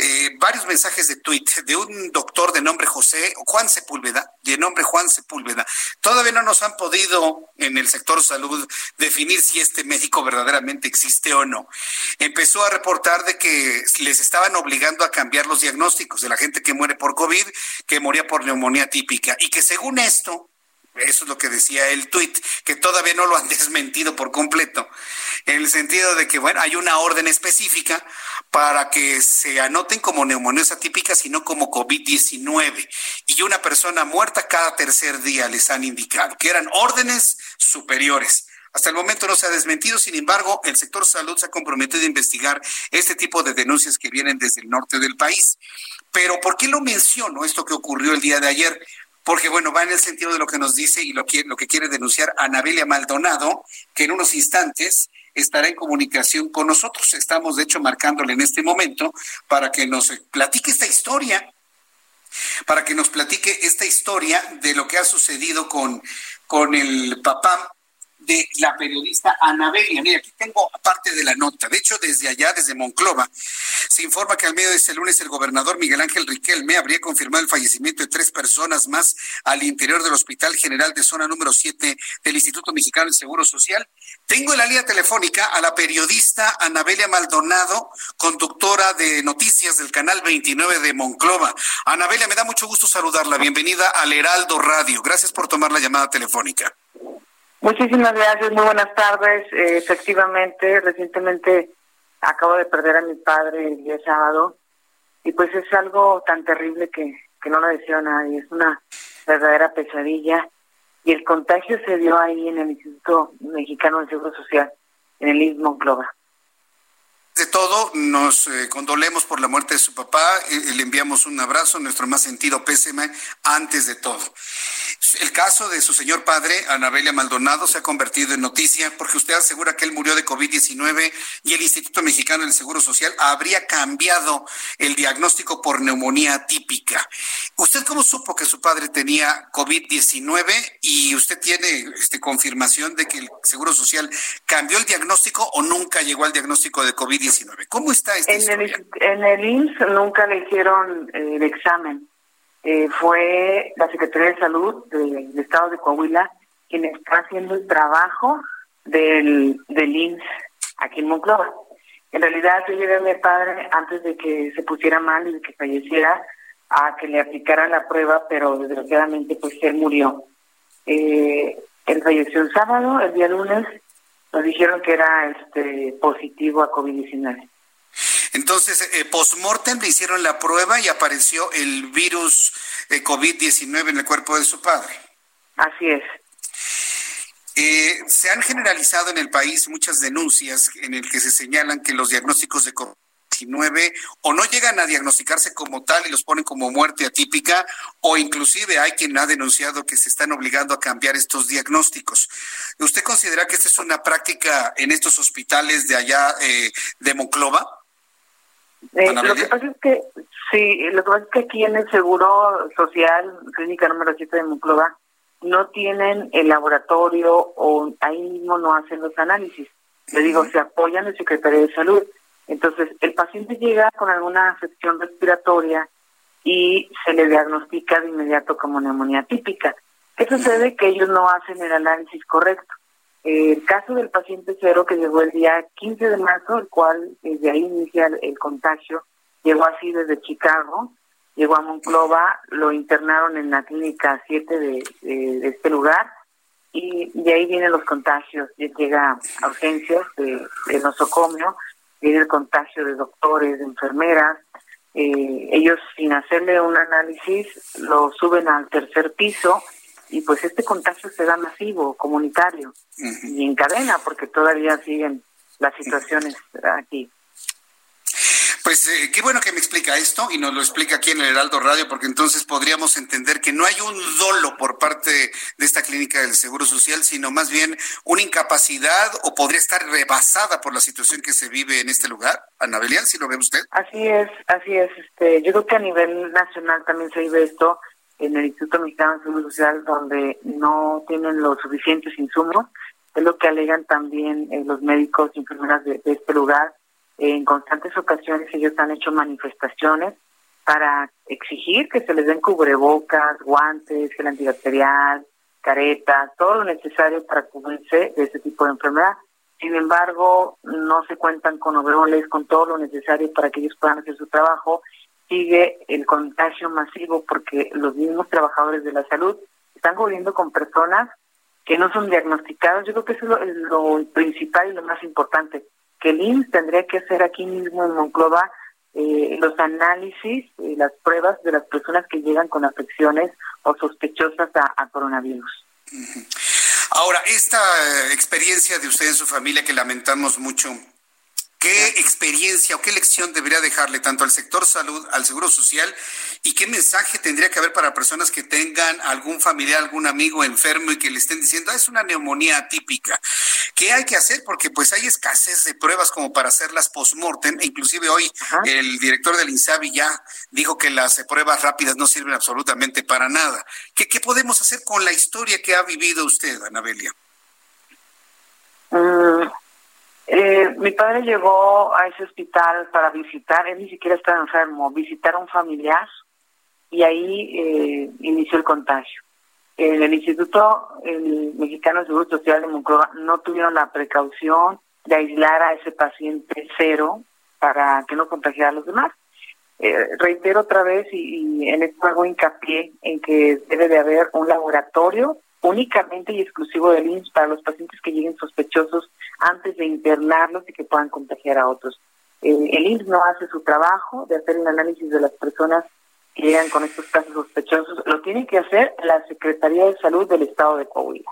Speaker 1: eh, varios mensajes de tweet de un doctor de nombre José, Juan Sepúlveda, de nombre Juan Sepúlveda. Todavía no nos han podido en el sector salud definir si este médico verdaderamente existe o no. Empezó a reportar de que les estaban obligando a cambiar los diagnósticos de la gente que muere por COVID, que moría por neumonía típica, y que según esto, Eso es lo que decía el tuit, que todavía no lo han (laughs) desmentido por completo, en el sentido de que, bueno, hay una orden específica para que se anoten como neumonías atípicas y no como COVID-19. Y una persona muerta cada tercer día les han indicado que eran órdenes superiores. Hasta el momento no se ha desmentido, sin embargo, el sector salud se ha comprometido a investigar este tipo de denuncias que vienen desde el norte del país. Pero ¿por qué lo menciono esto que ocurrió el día de ayer? Porque, bueno, va en el sentido de lo que nos dice y lo que, lo que quiere denunciar Anabelia Maldonado, que en unos instantes estará en comunicación con nosotros. Estamos, de hecho, marcándole en este momento para que nos platique esta historia, para que nos platique esta historia de lo que ha sucedido con, con el papá de la periodista Anabelia. Mira, aquí tengo parte de la nota. De hecho, desde allá, desde Monclova, se informa que al medio de este lunes el gobernador Miguel Ángel Riquelme habría confirmado el fallecimiento de tres personas más al interior del Hospital General de Zona número 7 del Instituto Mexicano del Seguro Social. Tengo en la línea telefónica a la periodista Anabelia Maldonado, conductora de noticias del canal 29 de Monclova. Anabelia, me da mucho gusto saludarla. Bienvenida al Heraldo Radio. Gracias por tomar la llamada telefónica.
Speaker 11: Muchísimas gracias, muy buenas tardes. Eh, efectivamente, recientemente acabo de perder a mi padre el día sábado y pues es algo tan terrible que, que no lo deseo a nadie, es una verdadera pesadilla y el contagio se dio ahí en el Instituto Mexicano del Seguro Social, en el Istmo Global
Speaker 1: de todo, nos eh, condolemos por la muerte de su papá, eh, le enviamos un abrazo, nuestro más sentido pésame antes de todo. El caso de su señor padre, Anabelia Maldonado, se ha convertido en noticia porque usted asegura que él murió de COVID-19 y el Instituto Mexicano del Seguro Social habría cambiado el diagnóstico por neumonía típica. ¿Usted cómo supo que su padre tenía COVID-19 y usted tiene este, confirmación de que el Seguro Social cambió el diagnóstico o nunca llegó al diagnóstico de COVID-19? ¿Cómo está esta
Speaker 11: en El, en el IMSS nunca le hicieron eh, el examen. Eh, fue la Secretaría de Salud del Estado de Coahuila quien está haciendo el trabajo del, del aquí en Monclova. En realidad yo llevé a mi padre antes de que se pusiera mal y de que falleciera a que le aplicaran la prueba, pero desgraciadamente pues él murió. Eh, él falleció el sábado, el día lunes nos dijeron que era este positivo a COVID-19.
Speaker 1: Entonces, eh, post-mortem le hicieron la prueba y apareció el virus eh, COVID-19 en el cuerpo de su padre.
Speaker 11: Así es.
Speaker 1: Eh, se han generalizado en el país muchas denuncias en el que se señalan que los diagnósticos de COVID-19 o no llegan a diagnosticarse como tal y los ponen como muerte atípica o inclusive hay quien ha denunciado que se están obligando a cambiar estos diagnósticos. ¿Usted considera que esta es una práctica en estos hospitales de allá eh, de Monclova?
Speaker 11: Eh, lo que pasa es que, sí, lo que pasa es que aquí en el Seguro Social, clínica número 7 de Monclova, no tienen el laboratorio o ahí mismo no hacen los análisis. Le digo, se apoyan el Secretaría de Salud. Entonces, el paciente llega con alguna afección respiratoria y se le diagnostica de inmediato como neumonía típica. ¿Qué sucede? Que ellos no hacen el análisis correcto. El caso del paciente cero que llegó el día 15 de marzo, el cual desde ahí inicia el contagio, llegó así desde Chicago, llegó a Monclova, lo internaron en la clínica 7 de, este lugar y de ahí vienen los contagios, llega urgencias de, nosocomio, viene el contagio de doctores, de enfermeras, eh, ellos sin hacerle un análisis lo suben al tercer piso y pues este contagio se da masivo, comunitario y en cadena porque todavía siguen las situaciones aquí.
Speaker 1: Pues eh, qué bueno que me explica esto y nos lo explica aquí en el Heraldo Radio, porque entonces podríamos entender que no hay un dolo por parte de esta clínica del Seguro Social, sino más bien una incapacidad o podría estar rebasada por la situación que se vive en este lugar. Anabelian, si lo ve usted.
Speaker 11: Así es, así es. Este, yo creo que a nivel nacional también se vive esto en el Instituto Mexicano de Seguro Social, donde no tienen los suficientes insumos. Es lo que alegan también eh, los médicos y enfermeras de este lugar en constantes ocasiones ellos han hecho manifestaciones para exigir que se les den cubrebocas, guantes, gel antibacterial, caretas, todo lo necesario para cubrirse de este tipo de enfermedad. Sin embargo, no se cuentan con overoles, con todo lo necesario para que ellos puedan hacer su trabajo. Sigue el contagio masivo porque los mismos trabajadores de la salud están cubriendo con personas que no son diagnosticadas. Yo creo que eso es lo, principal y lo más importante, que el IMSS tendría que hacer aquí mismo en Monclova eh, los análisis las pruebas de las personas que llegan con afecciones o sospechosas a, coronavirus.
Speaker 1: Ahora, esta eh, experiencia de usted en su familia que lamentamos mucho, ¿Qué experiencia o qué lección debería dejarle tanto al sector salud, al seguro social y qué mensaje tendría que haber para personas que tengan algún familiar, algún amigo enfermo y que le estén diciendo, ah, es una neumonía atípica? ¿Qué hay que hacer? Porque pues hay escasez de pruebas como para hacerlas post-mortem. E inclusive hoy el director del INSABI ya dijo que las pruebas rápidas no sirven absolutamente para nada. ¿Qué, qué podemos hacer con la historia que ha vivido usted, Anabelia?
Speaker 11: Eh, mi padre llegó a ese hospital para visitar, él ni siquiera estaba enfermo, visitar a un familiar y ahí eh, inició el contagio. En el Instituto Mexicano de Seguro Social de Monclova no tuvieron la precaución de aislar a ese paciente cero para que no contagiara a los demás. Eh, reitero otra vez y, en esto hago hincapié en que debe de haber un laboratorio únicamente y exclusivo del IMSS para los pacientes que lleguen sospechosos antes de internarlos y que puedan contagiar a otros. el IMSS no hace su trabajo de hacer un análisis de las personas que llegan con estos casos sospechosos, lo tiene que hacer la Secretaría de Salud del Estado de Coahuila.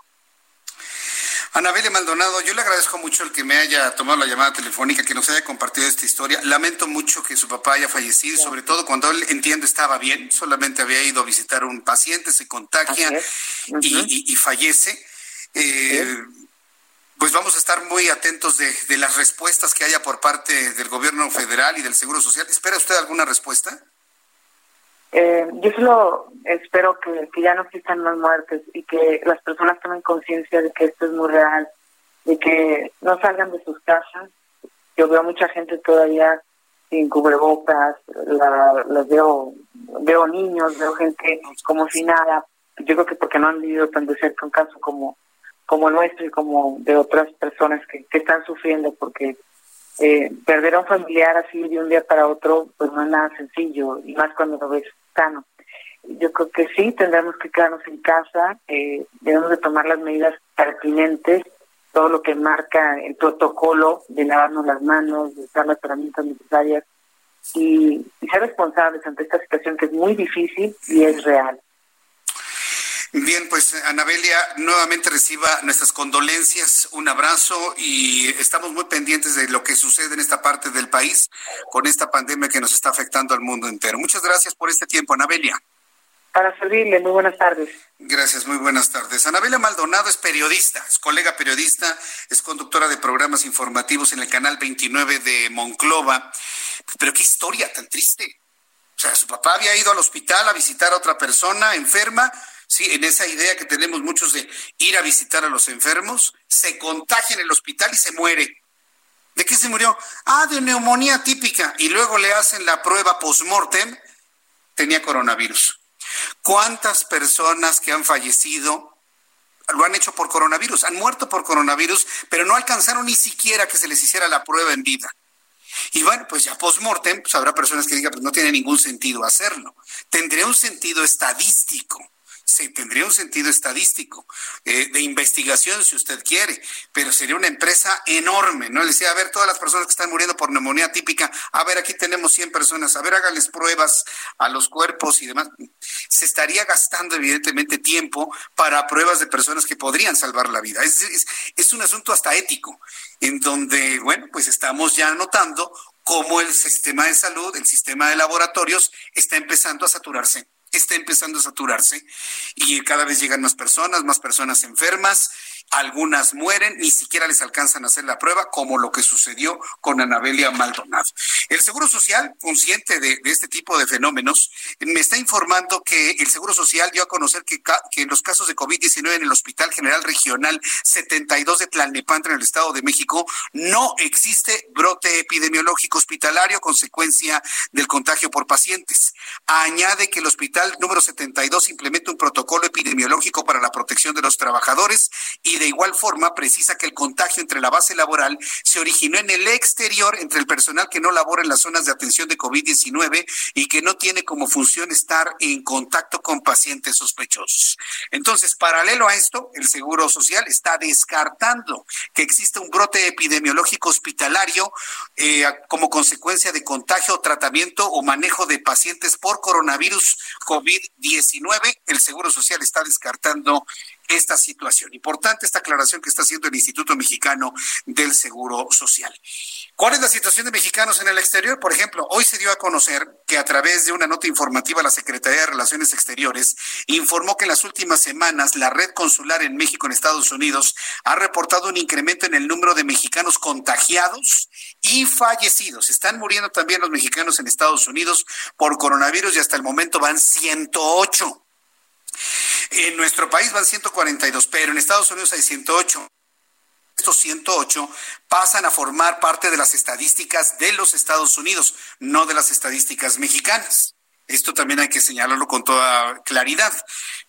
Speaker 1: Anabel Maldonado, yo le agradezco mucho el que me haya tomado la llamada telefónica, que nos haya compartido esta historia. Lamento mucho que su papá haya fallecido, sobre todo cuando él, entiendo, estaba bien, solamente había ido a visitar a un paciente, se contagia y, fallece. Eh, pues vamos a estar muy atentos de, las respuestas que haya por parte del gobierno federal y del Seguro Social. ¿Espera usted alguna respuesta?
Speaker 11: Eh, yo solo espero que, ya no existan más muertes y que las personas tomen conciencia de que esto es muy real, de que no salgan de sus casas. Yo veo mucha gente todavía sin cubrebocas, la, las veo, veo niños, veo gente como si nada. Yo creo que porque no han vivido tan de cerca un caso como como el nuestro y como de otras personas que, que están sufriendo porque eh, perder a un familiar así de un día para otro pues no es nada sencillo y más cuando lo ves sano. Yo creo que sí, tendremos que quedarnos en casa, eh, debemos de tomar las medidas pertinentes, todo lo que marca el protocolo de lavarnos las manos, de usar las herramientas necesarias y, y ser responsables ante esta situación que es muy difícil y es real.
Speaker 1: Bien, pues Anabelia, nuevamente reciba nuestras condolencias, un abrazo y estamos muy pendientes de lo que sucede en esta parte del país con esta pandemia que nos está afectando al mundo entero. Muchas gracias por este tiempo, Anabelia.
Speaker 11: Para servirle, muy buenas tardes.
Speaker 1: Gracias, muy buenas tardes. Anabelia Maldonado es periodista, es colega periodista, es conductora de programas informativos en el canal 29 de Monclova. Pero qué historia tan triste. O sea, su papá había ido al hospital a visitar a otra persona enferma ¿sí? En esa idea que tenemos muchos de ir a visitar a los enfermos, se contagia en el hospital y se muere. ¿De qué se murió? Ah, de neumonía típica. Y luego le hacen la prueba post-mortem, tenía coronavirus. ¿Cuántas personas que han fallecido lo han hecho por coronavirus? Han muerto por coronavirus, pero no alcanzaron ni siquiera que se les hiciera la prueba en vida. Y bueno, pues ya post-mortem, pues habrá personas que digan, pues no tiene ningún sentido hacerlo. Tendría un sentido estadístico se tendría un sentido estadístico, eh, de investigación si usted quiere, pero sería una empresa enorme, ¿no? Le decía, a ver, todas las personas que están muriendo por neumonía típica, a ver, aquí tenemos 100 personas, a ver, háganles pruebas a los cuerpos y demás. Se estaría gastando evidentemente tiempo para pruebas de personas que podrían salvar la vida. Es un asunto hasta ético, en donde, bueno, pues estamos ya notando cómo el sistema de salud, el sistema de laboratorios está empezando a saturarse está empezando a saturarse y cada vez llegan más personas, más personas enfermas algunas mueren, ni siquiera les alcanzan a hacer la prueba, como lo que sucedió con Anabelia Maldonado. El Seguro Social, consciente de, este tipo de fenómenos, me está informando que el Seguro Social dio a conocer que, en los casos de COVID-19 en el Hospital General Regional 72 de Tlalnepantla, en el Estado de México, no existe brote epidemiológico hospitalario consecuencia del contagio por pacientes. Añade que el hospital número 72 implementa un protocolo epidemiológico para la protección de los trabajadores y de igual forma precisa que el contagio entre la base laboral se originó en el exterior entre el personal que no labora en las zonas de atención de COVID-19 y que no tiene como función estar en contacto con pacientes sospechosos. Entonces, paralelo a esto, el Seguro Social está descartando que exista un brote epidemiológico hospitalario eh, como consecuencia de contagio, tratamiento o manejo de pacientes por coronavirus COVID-19. El Seguro Social está descartando esta situación. Importante esta aclaración que está haciendo el Instituto Mexicano del Seguro Social. ¿Cuál es la situación de mexicanos en el exterior? Por ejemplo, hoy se dio a conocer que a través de una nota informativa la Secretaría de Relaciones Exteriores informó que en las últimas semanas la red consular en México, en Estados Unidos, ha reportado un incremento en el número de mexicanos contagiados y fallecidos. Están muriendo también los mexicanos en Estados Unidos por coronavirus y hasta el momento van 108. En nuestro país van 142, pero en Estados Unidos hay 108 estos 108 pasan a formar parte de las estadísticas de los Estados Unidos, no de las estadísticas mexicanas. Esto también hay que señalarlo con toda claridad.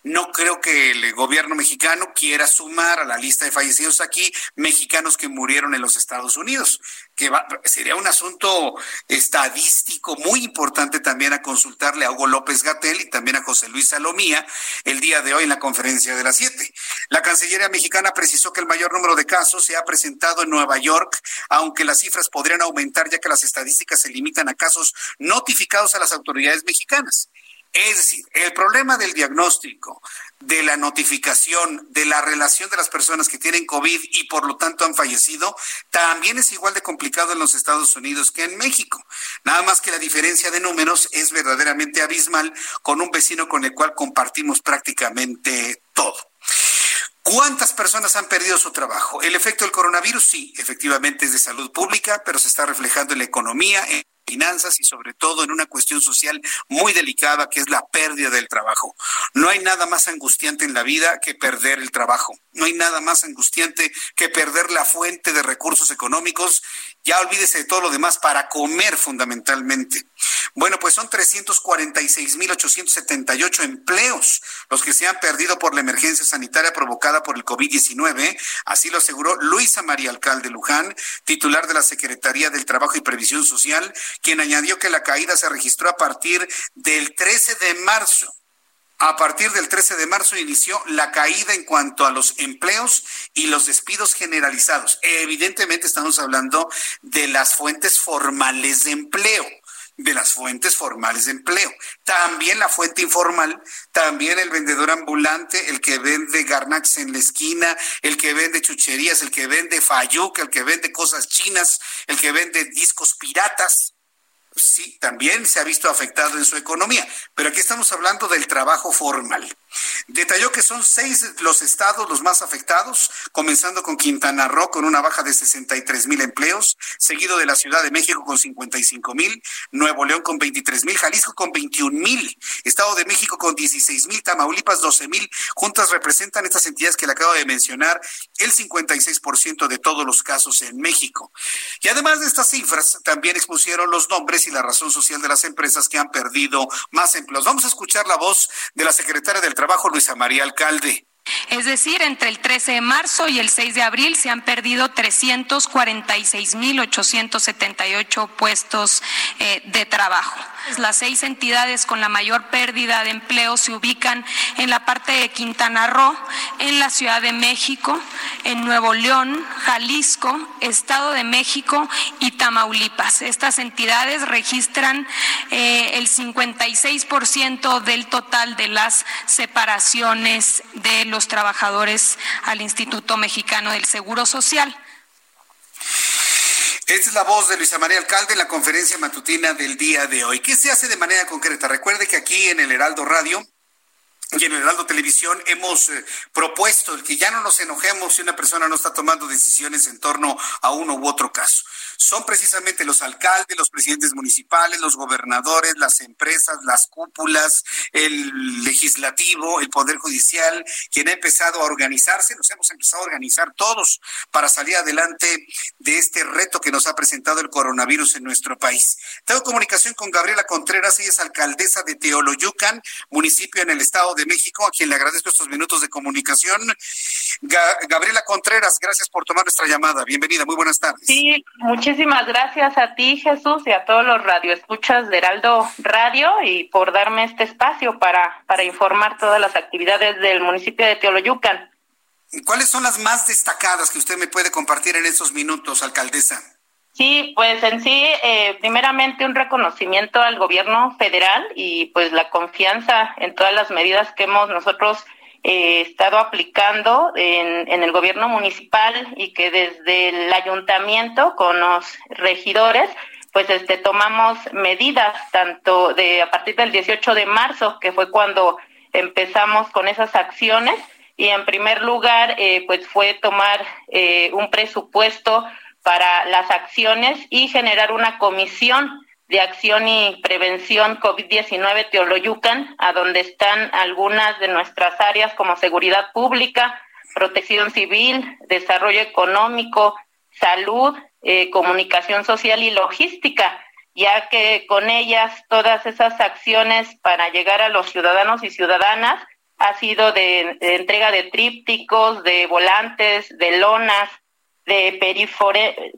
Speaker 1: No creo que el gobierno mexicano quiera sumar a la lista de fallecidos aquí mexicanos que murieron en los Estados Unidos, que sería un asunto estadístico muy importante también a consultarle a Hugo López Gatel y también a José Luis Salomía el día de hoy en la conferencia de las siete. La Cancillería mexicana precisó que el mayor número de casos se ha presentado en Nueva York, aunque las cifras podrían aumentar ya que las estadísticas se limitan a casos notificados a las autoridades mexicanas. Es decir, el problema del diagnóstico, de la notificación, de la relación de las personas que tienen COVID y por lo tanto han fallecido, también es igual de complicado en los Estados Unidos que en México. Nada más que la diferencia de números es verdaderamente abismal con un vecino con el cual compartimos prácticamente todo. ¿Cuántas personas han perdido su trabajo? El efecto del coronavirus, sí, efectivamente es de salud pública, pero se está reflejando en la economía, en finanzas y sobre todo en una cuestión social muy delicada que es la pérdida del trabajo. No hay nada más angustiante en la vida que perder el trabajo. No hay nada más angustiante que perder la fuente de recursos económicos. Ya olvídese de todo lo demás para comer fundamentalmente. Bueno, pues son 346.878 empleos los que se han perdido por la emergencia sanitaria provocada por el COVID-19. Así lo aseguró Luisa María Alcalde Luján, titular de la Secretaría del Trabajo y Previsión Social, quien añadió que la caída se registró a partir del 13 de marzo. A partir del 13 de marzo inició la caída en cuanto a los empleos y los despidos generalizados. Evidentemente estamos hablando de las fuentes formales de empleo de las fuentes formales de empleo. También la fuente informal, también el vendedor ambulante, el que vende garnax en la esquina, el que vende chucherías, el que vende fayuca, el que vende cosas chinas, el que vende discos piratas sí, también se ha visto afectado en su economía, pero aquí estamos hablando del trabajo formal. Detalló que son seis los estados los más afectados, comenzando con Quintana Roo con una baja de 63 mil empleos, seguido de la Ciudad de México con 55 mil, Nuevo León con 23 mil, Jalisco con 21 mil, Estado de México con 16 mil, Tamaulipas 12 mil. Juntas representan estas entidades que le acabo de mencionar el 56% de todos los casos en México. Y además de estas cifras, también expusieron los nombres y la razón social de las empresas que han perdido más empleos. Vamos a escuchar la voz de la secretaria del Trabajo, Luisa María Alcalde.
Speaker 2: Es decir, entre el 13 de marzo y el 6 de abril se han perdido 346.878 puestos eh, de trabajo. Las seis entidades con la mayor pérdida de empleo se ubican en la parte de Quintana Roo, en la Ciudad de México, en Nuevo León, Jalisco, Estado de México y Tamaulipas. Estas entidades registran eh, el 56% del total de las separaciones de los trabajadores al Instituto Mexicano del Seguro Social.
Speaker 1: Esta es la voz de Luisa María Alcalde en la conferencia matutina del día de hoy. ¿Qué se hace de manera concreta? Recuerde que aquí en el Heraldo Radio y en Heraldo Televisión hemos eh, propuesto el que ya no nos enojemos si una persona no está tomando decisiones en torno a uno u otro caso son precisamente los alcaldes, los presidentes municipales, los gobernadores, las empresas, las cúpulas, el legislativo, el poder judicial, quien ha empezado a organizarse, nos hemos empezado a organizar todos para salir adelante de este reto que nos ha presentado el coronavirus en nuestro país. Tengo comunicación con Gabriela Contreras, ella es alcaldesa de Teoloyucan, municipio en el estado de México, a quien le agradezco estos minutos de comunicación. Gabriela Contreras, gracias por tomar nuestra llamada. Bienvenida, muy buenas tardes.
Speaker 12: Sí, muchísimas gracias a ti, Jesús, y a todos los radioescuchas de Heraldo Radio y por darme este espacio para, para informar todas las actividades del municipio de Teoloyucan.
Speaker 1: ¿Cuáles son las más destacadas que usted me puede compartir en estos minutos, alcaldesa?
Speaker 12: Sí, pues en sí, eh, primeramente un reconocimiento al gobierno federal y pues la confianza en todas las medidas que hemos nosotros eh, estado aplicando en, en, el gobierno municipal y que desde el ayuntamiento con los regidores pues este tomamos medidas tanto de a partir del 18 de marzo que fue cuando empezamos con esas acciones y en primer lugar eh, pues fue tomar eh, un presupuesto para las acciones y generar una comisión de acción y prevención COVID-19 Teoloyucan, a donde están algunas de nuestras áreas como seguridad pública, protección civil, desarrollo económico, salud, eh, comunicación social y logística, ya que con ellas todas esas acciones para llegar a los ciudadanos y ciudadanas ha sido de, entrega de trípticos, de volantes, de lonas, de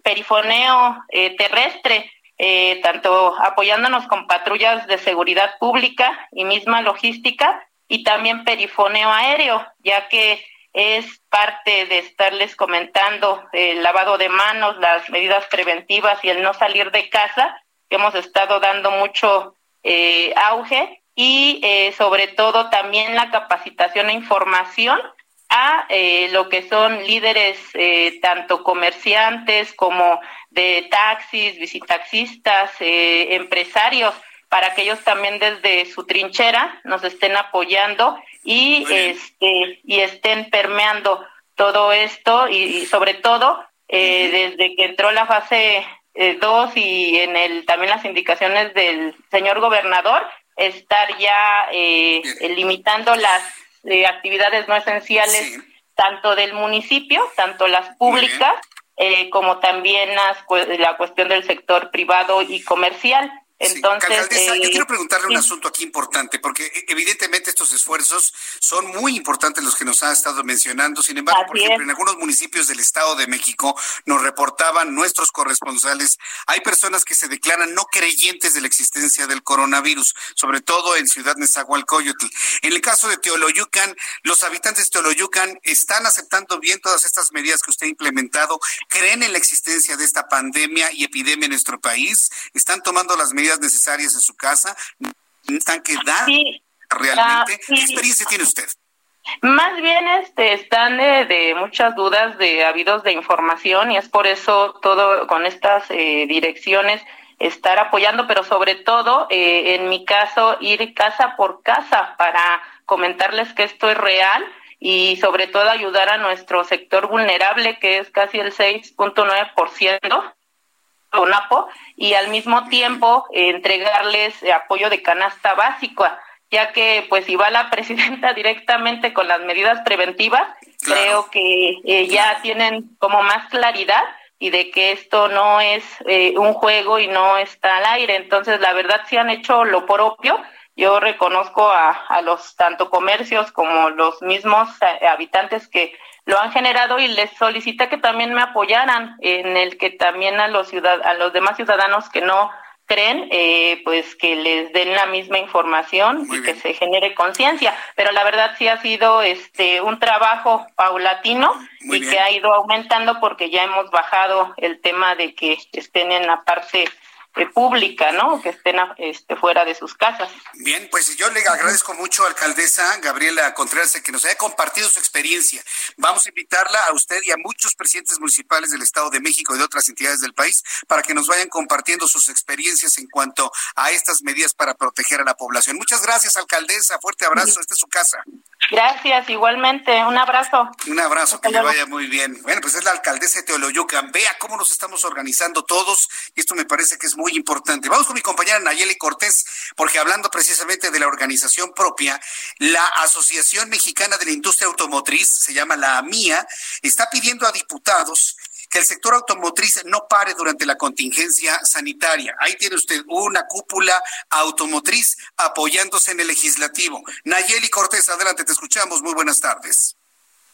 Speaker 12: perifoneo eh, terrestre, eh, tanto apoyándonos con patrullas de seguridad pública y misma logística, y también perifoneo aéreo, ya que es parte de estarles comentando el lavado de manos, las medidas preventivas y el no salir de casa, que hemos estado dando mucho eh, auge y sobre todo también la capacitación e información a eh, lo que son líderes eh, tanto comerciantes como de taxis, visitaxistas, empresarios, para que ellos también desde su trinchera nos estén apoyando y este y estén permeando todo esto y, sobre todo desde que entró la fase 2 y en el también las indicaciones del señor gobernador estar ya eh, limitando las eh, actividades no esenciales tanto del municipio, tanto las públicas, eh, como también las, la cuestión del sector privado y comercial. Entonces,
Speaker 1: yo eh, quiero preguntarle un asunto aquí importante, porque e, evidentemente estos esfuerzos son muy importantes los que nos ha estado mencionando. Sin embargo, por ejemplo, en algunos municipios del Estado de México nos reportaban nuestros corresponsales, hay personas que se declaran no creyentes de la existencia del coronavirus, sobre todo en Ciudad Nezahualcóyotl. En el caso de Teoloyucan, los habitantes de Teoloyucan están aceptando bien todas estas medidas que usted ha implementado, creen en la existencia de esta pandemia y epidemia en nuestro país, están tomando las medidas necesarias en su casa? ¿Están quedando realmente? ¿Qué experiencia tiene usted?
Speaker 12: Más bien este, están de, muchas dudas de habidos de información y es por eso todo con estas eh, direcciones estar apoyando, pero sobre todo eh, en mi caso ir casa por casa para comentarles que esto es real y sobre todo ayudar a nuestro sector vulnerable que es casi el 6.9% ONAPO y al mismo tiempo eh, entregarles eh, apoyo de canasta básica, ya que pues si va la (laughs) presidenta directamente con las medidas preventivas, creo que eh, ya tienen como más claridad y de que esto no es un juego y no está al aire. Entonces, la verdad sí han hecho lo propio. Yo reconozco a, a los tanto comercios como los mismos habitantes que lo han generado y les solicita que también me apoyaran en el que también a los ciudad a los demás ciudadanos que no creen, eh, pues que les den la misma información y que se genere conciencia. Pero la verdad sí ha sido este un trabajo paulatino y que ha ido aumentando porque ya hemos bajado el tema de que estén en la parte eh, pública, ¿no? Que estén este, fuera de sus casas.
Speaker 1: Bien, pues yo le agradezco mucho, alcaldesa Gabriela Contreras, que nos haya compartido su experiencia. Vamos a invitarla a usted y a muchos presidentes municipales del Estado de México y de otras entidades del país para que nos vayan compartiendo sus experiencias en cuanto a estas medidas para proteger a la población. Muchas gracias, alcaldesa. Fuerte abrazo. Esta es su casa.
Speaker 12: Gracias, igualmente. Un abrazo.
Speaker 1: Un abrazo, que le vaya muy bien. Bueno, pues es la alcaldesa de Teoloyucan. Vea cómo nos estamos organizando todos. Y esto me parece que es muy importante. Vamos con mi compañera Nayeli Cortés, porque hablando precisamente de la organización propia, la Asociación Mexicana de la Industria Automotriz, se llama la AMIA, está pidiendo a diputados que el sector automotriz no pare durante la contingencia sanitaria. Ahí tiene usted una cúpula automotriz apoyándose en el legislativo. Nayeli Cortés, adelante, te escuchamos. Muy buenas tardes.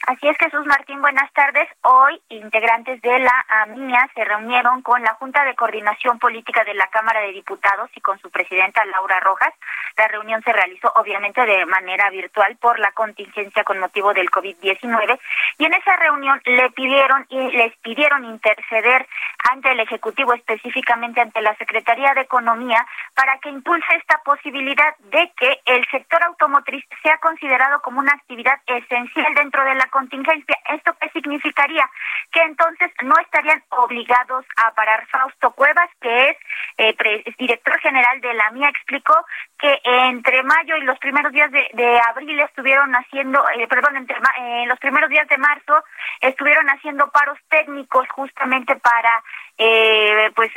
Speaker 13: Así es, Jesús Martín, buenas tardes. Hoy, integrantes de la AMIA se reunieron con la Junta de Coordinación Política de la Cámara de Diputados y con su presidenta Laura Rojas. La reunión se realizó obviamente de manera virtual por la contingencia con motivo del COVID-19 y en esa reunión le pidieron y les pidieron interceder ante el Ejecutivo, específicamente ante la Secretaría de Economía, para que impulse esta posibilidad de que el sector automotriz sea considerado como una actividad esencial dentro de la contingencia. ¿Esto qué significaría? Que entonces no estarían obligados a parar. Fausto Cuevas, que es eh, director general de la MIA, explicó que entre mayo y los primeros días de, abril estuvieron haciendo, eh, perdón, entre eh, los primeros días de marzo estuvieron haciendo paros técnicos justamente para eh, pues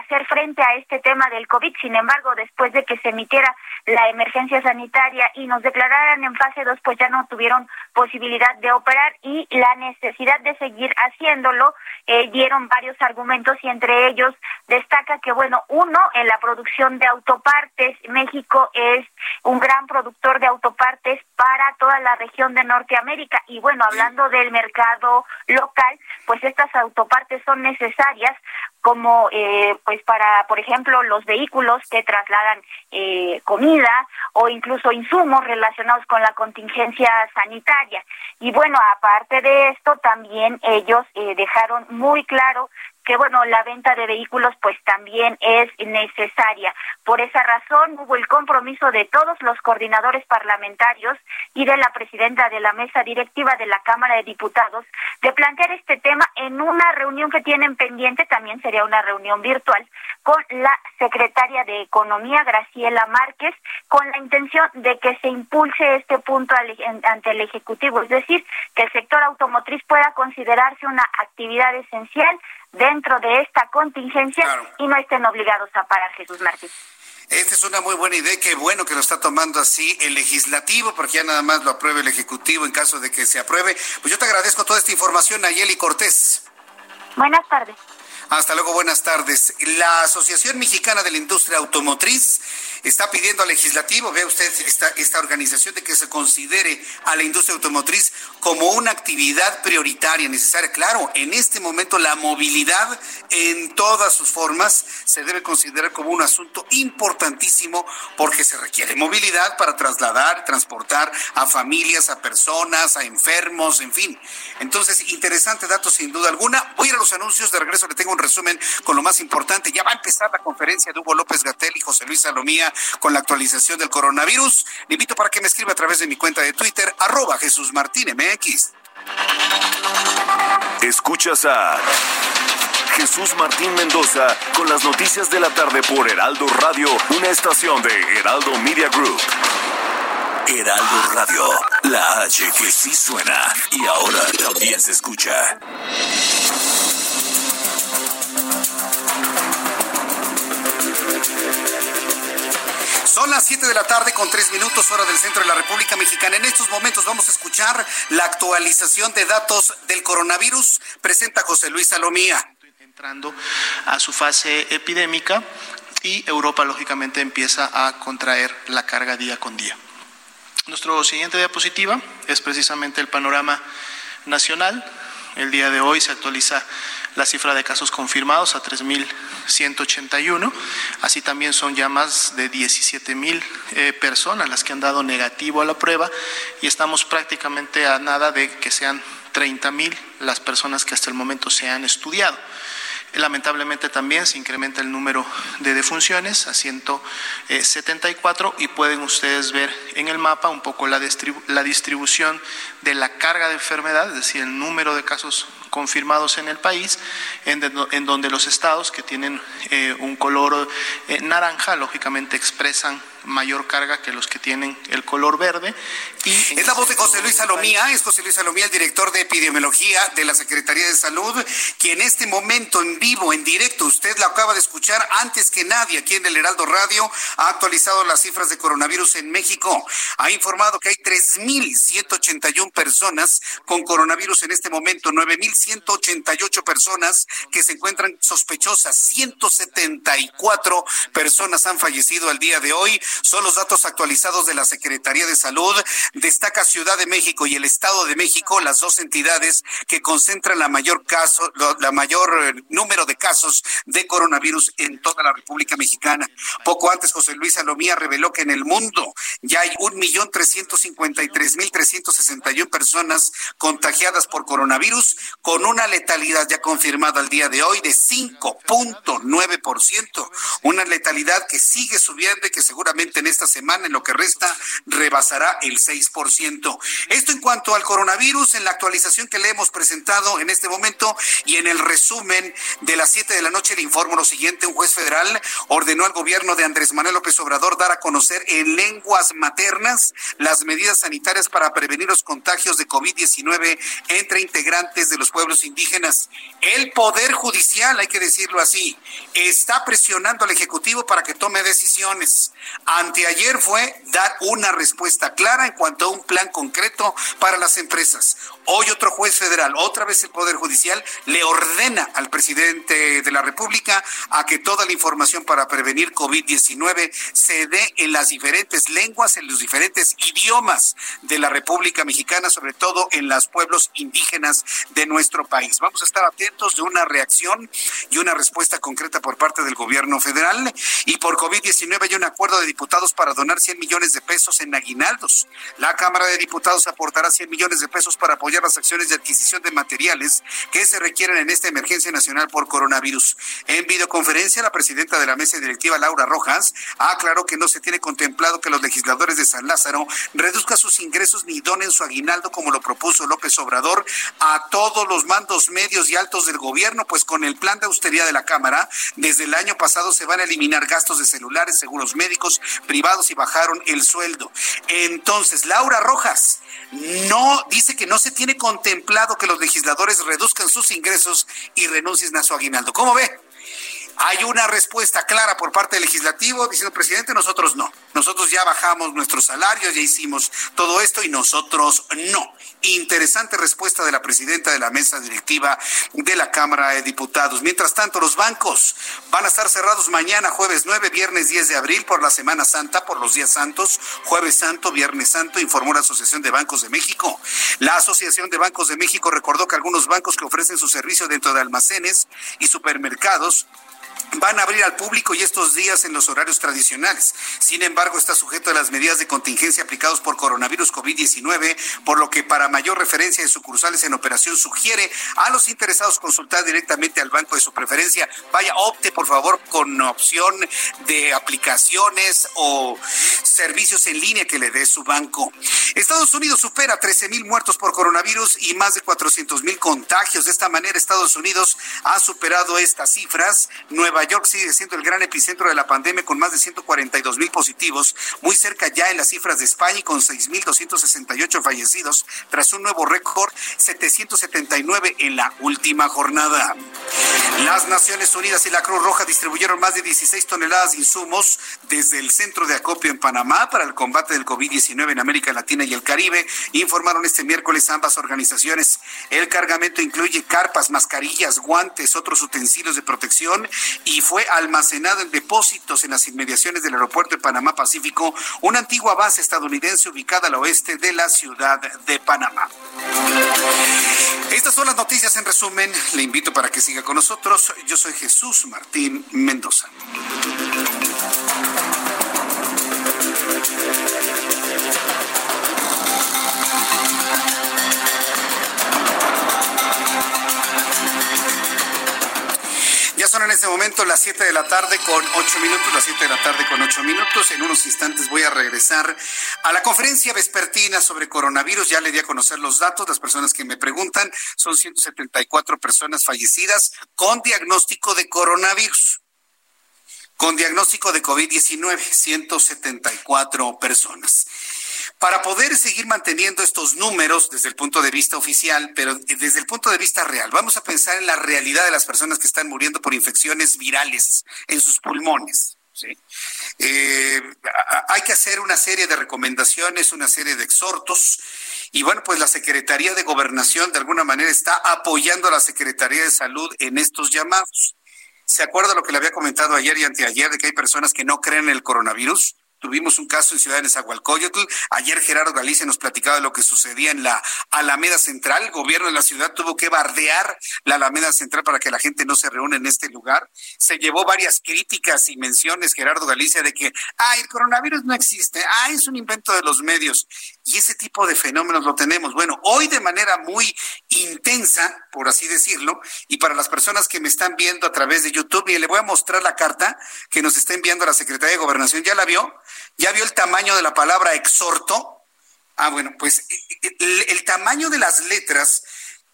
Speaker 13: hacer frente a este tema del COVID. Sin embargo, después de que se emitiera la emergencia sanitaria y nos declararan en fase 2, pues ya no tuvieron posibilidad de operar y la necesidad de seguir haciéndolo eh, dieron varios argumentos y entre ellos destaca que, bueno, uno, en la producción de autopartes, México es un gran productor de autopartes para toda la región de Norteamérica y bueno, hablando del mercado local, pues estas autopartes son necesarias como eh, pues para por ejemplo los vehículos que trasladan eh, comida o incluso insumos relacionados con la contingencia sanitaria. Y bueno aparte de esto también ellos eh, dejaron muy claro que bueno, la venta de vehículos pues también es necesaria. Por esa razón hubo el compromiso de todos los coordinadores parlamentarios y de la presidenta de la mesa directiva de la Cámara de Diputados de plantear este tema en una reunión que tienen pendiente, también sería una reunión virtual, con la secretaria de Economía, Graciela Márquez, con la intención de que se impulse este punto ante el Ejecutivo, es decir, que el sector automotriz pueda considerarse una actividad esencial dentro de esta contingencia y no estén obligados a parar, Jesús Martín.
Speaker 1: Esta es una muy buena idea, qué bueno que lo está tomando así el legislativo, porque ya nada más lo apruebe el ejecutivo en caso de que se apruebe. Pues yo te agradezco toda esta información, Nayeli Cortés.
Speaker 13: Buenas tardes.
Speaker 1: Hasta luego, buenas tardes. La Asociación Mexicana de la Industria Automotriz está pidiendo al legislativo, vea usted esta, esta organización, de que se considere a la industria automotriz como una actividad prioritaria, necesaria. Claro, en este momento la movilidad en todas sus formas se debe considerar como un asunto importantísimo porque se requiere movilidad para trasladar, transportar a familias, a personas, a enfermos, en fin. Entonces, interesante dato sin duda alguna. Voy a los anuncios, de regreso le tengo un resumen con lo más importante. Ya va a empezar la conferencia de Hugo López Gatel y José Luis Salomía con la actualización del coronavirus. Le invito para que me escriba a través de mi cuenta de Twitter, arroba Jesús Martín MX.
Speaker 14: Escuchas a Jesús Martín Mendoza con las noticias de la tarde por Heraldo Radio, una estación de Heraldo Media Group. Heraldo Radio, la H que sí suena y ahora también se escucha.
Speaker 1: Son las 7 de la tarde con 3 minutos hora del centro de la República Mexicana. En estos momentos vamos a escuchar la actualización de datos del coronavirus. Presenta José Luis Salomía.
Speaker 15: Entrando a su fase epidémica y Europa lógicamente empieza a contraer la carga día con día. Nuestro siguiente diapositiva es precisamente el panorama nacional. El día de hoy se actualiza la cifra de casos confirmados a 3.181. Así también son ya más de 17.000 eh, personas las que han dado negativo a la prueba y estamos prácticamente a nada de que sean 30.000 las personas que hasta el momento se han estudiado. Lamentablemente también se incrementa el número de defunciones a 174 y pueden ustedes ver en el mapa un poco la, distribución de la carga de enfermedad, es decir, el número de casos confirmados en el país, en, donde los estados que tienen eh, un color eh, naranja, lógicamente expresan mayor carga que los que tienen el color verde.
Speaker 1: Y es la voz de José Luis Salomía, es José Luis Salomía, el director de epidemiología de la Secretaría de Salud, que en este momento en vivo, en directo, usted lo acaba de escuchar antes que nadie aquí en el Heraldo Radio, ha actualizado las cifras de coronavirus en México. Ha informado que hay 3.181 personas con coronavirus en este momento, 9.188 personas que se encuentran sospechosas, 174 personas han fallecido al día de hoy. Son los datos actualizados de la Secretaría de Salud. Destaca Ciudad de México y el Estado de México, las dos entidades que concentran la mayor caso, la mayor eh, número de casos de coronavirus en toda la República Mexicana. Poco antes, José Luis Salomía reveló que en el mundo ya hay un millón trescientos cincuenta y tres mil trescientos sesenta y personas contagiadas por coronavirus, con una letalidad ya confirmada al día de hoy de 5.9%, una letalidad que sigue subiendo y que seguramente en esta semana, en lo que resta, rebasará el 6%. Esto en cuanto al coronavirus, en la actualización que le hemos presentado en este momento y en el resumen de las 7 de la noche le informo lo siguiente, un juez federal ordenó al gobierno de Andrés Manuel López Obrador dar a conocer en lenguas maternas las medidas sanitarias para prevenir los contagios de COVID-19 entre integrantes de los pueblos indígenas. El Poder Judicial, hay que decirlo así, está presionando al Ejecutivo para que tome decisiones. Anteayer fue dar una respuesta clara en cuanto a un plan concreto para las empresas. Hoy otro juez federal, otra vez el Poder Judicial, le ordena al presidente de la República a que toda la información para prevenir COVID-19 se dé en las diferentes lenguas, en los diferentes idiomas de la República Mexicana, sobre todo en los pueblos indígenas de nuestro país. Vamos a estar atentos de una reacción y una respuesta concreta por parte del gobierno federal. Y por COVID-19 hay un acuerdo de diputados para donar 100 millones de pesos en aguinaldos. La Cámara de Diputados aportará 100 millones de pesos para apoyar las acciones de adquisición de materiales que se requieren en esta emergencia nacional por coronavirus. En videoconferencia, la presidenta de la mesa directiva, Laura Rojas, aclaró que no se tiene contemplado que los legisladores de San Lázaro reduzcan sus ingresos ni donen su aguinaldo como lo propuso López Obrador a todos los mandos medios y altos del gobierno, pues con el plan de austeridad de la Cámara, desde el año pasado se van a eliminar gastos de celulares, seguros médicos privados y bajaron el sueldo. Entonces, Laura Rojas no dice que no se tiene contemplado que los legisladores reduzcan sus ingresos y renuncien a su aguinaldo. ¿Cómo ve? Hay una respuesta clara por parte del legislativo diciendo, presidente, nosotros no. Nosotros ya bajamos nuestros salarios, ya hicimos todo esto y nosotros no. Interesante respuesta de la presidenta de la mesa directiva de la Cámara de Diputados. Mientras tanto, los bancos van a estar cerrados mañana, jueves 9, viernes 10 de abril, por la Semana Santa, por los días santos, jueves santo, viernes santo, informó la Asociación de Bancos de México. La Asociación de Bancos de México recordó que algunos bancos que ofrecen su servicio dentro de almacenes y supermercados van a abrir al público y estos días en los horarios tradicionales. Sin embargo, está sujeto a las medidas de contingencia aplicados por coronavirus COVID-19, por lo que para mayor referencia de sucursales en operación sugiere a los interesados consultar directamente al banco de su preferencia. Vaya, opte por favor con opción de aplicaciones o servicios en línea que le dé su banco. Estados Unidos supera 13 mil muertos por coronavirus y más de 400 mil contagios. De esta manera, Estados Unidos ha superado estas cifras. Nueva York sigue siendo el gran epicentro de la pandemia con más de 142 mil positivos, muy cerca ya en las cifras de España y con 6.268 fallecidos, tras un nuevo récord, 779 en la última jornada. Las Naciones Unidas y la Cruz Roja distribuyeron más de 16 toneladas de insumos desde el centro de acopio en Panamá para el combate del COVID-19 en América Latina y el Caribe, informaron este miércoles ambas organizaciones. El cargamento incluye carpas, mascarillas, guantes, otros utensilios de protección y fue almacenado en depósitos en las inmediaciones del aeropuerto de Panamá Pacífico, una antigua base estadounidense ubicada al oeste de la ciudad de Panamá. Estas son las noticias en resumen. Le invito para que siga con nosotros. Yo soy Jesús Martín Mendoza. Son en este momento las 7 de la tarde con 8 minutos, las 7 de la tarde con 8 minutos. En unos instantes voy a regresar a la conferencia vespertina sobre coronavirus. Ya le di a conocer los datos. Las personas que me preguntan son 174 personas fallecidas con diagnóstico de coronavirus. con diagnóstico de COVID-19, 174 personas. Para poder seguir manteniendo estos números desde el punto de vista oficial, pero desde el punto de vista real, vamos a pensar en la realidad de las personas que están muriendo por infecciones virales en sus pulmones. Eh, hay que hacer una serie de recomendaciones, una serie de exhortos. Y bueno, pues la Secretaría de Gobernación de alguna manera está apoyando a la Secretaría de Salud en estos llamados. ¿Se acuerda lo que le había comentado ayer y anteayer de que hay personas que no creen en el coronavirus? Tuvimos un caso en Ciudad de Nezahualcóyotl. Ayer Gerardo Galicia nos platicaba de lo que sucedía en la Alameda Central. El gobierno de la ciudad tuvo que bardear la Alameda Central para que la gente no se reúne en este lugar. Se llevó varias críticas y menciones Gerardo Galicia de que, ay, el coronavirus no existe, ay, es un invento de los medios. Y ese tipo de fenómenos lo tenemos. Bueno, hoy de manera muy intensa, por así decirlo, y para las personas que me están viendo a través de YouTube, y le voy a mostrar la carta que nos está enviando la Secretaría de Gobernación. ¿Ya la vio? ¿Ya vio el tamaño de la palabra exhorto? Ah, bueno, pues el, tamaño de las letras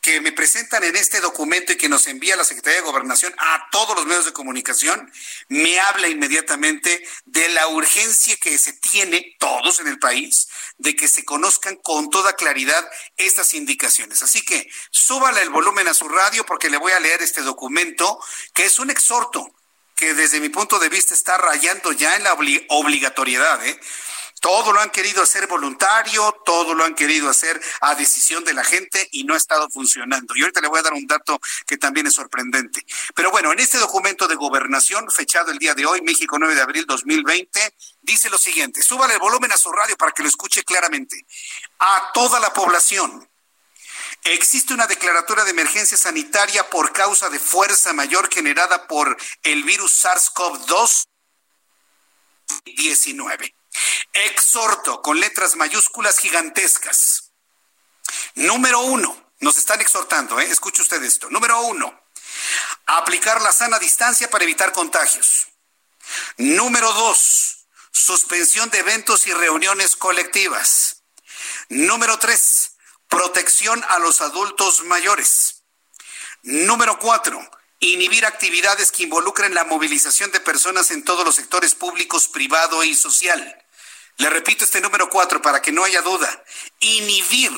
Speaker 1: que me presentan en este documento y que nos envía la Secretaría de Gobernación a todos los medios de comunicación, me habla inmediatamente de la urgencia que se tiene todos en el país de que se conozcan con toda claridad estas indicaciones. Así que súbale el volumen a su radio porque le voy a leer este documento que es un exhorto que desde mi punto de vista está rayando ya en la obligatoriedad. ¿eh? Todo lo han querido hacer voluntario, todo lo han querido hacer a decisión de la gente y no ha estado funcionando. Y ahorita le voy a dar un dato que también es sorprendente. Pero bueno, en este documento de gobernación, fechado el día de hoy, México 9 de abril 2020, dice lo siguiente, súbale el volumen a su radio para que lo escuche claramente. A toda la población Existe una declaratoria de emergencia sanitaria por causa de fuerza mayor generada por el virus SARS-CoV-2 19. Exhorto con letras mayúsculas gigantescas. Número uno, nos están exhortando, ¿eh? escuche usted esto. Número uno, aplicar la sana distancia para evitar contagios. Número dos, suspensión de eventos y reuniones colectivas. Número tres, Protección a los adultos mayores. Número cuatro, inhibir actividades que involucren la movilización de personas en todos los sectores públicos, privado y social. Le repito este número cuatro para que no haya duda. Inhibir,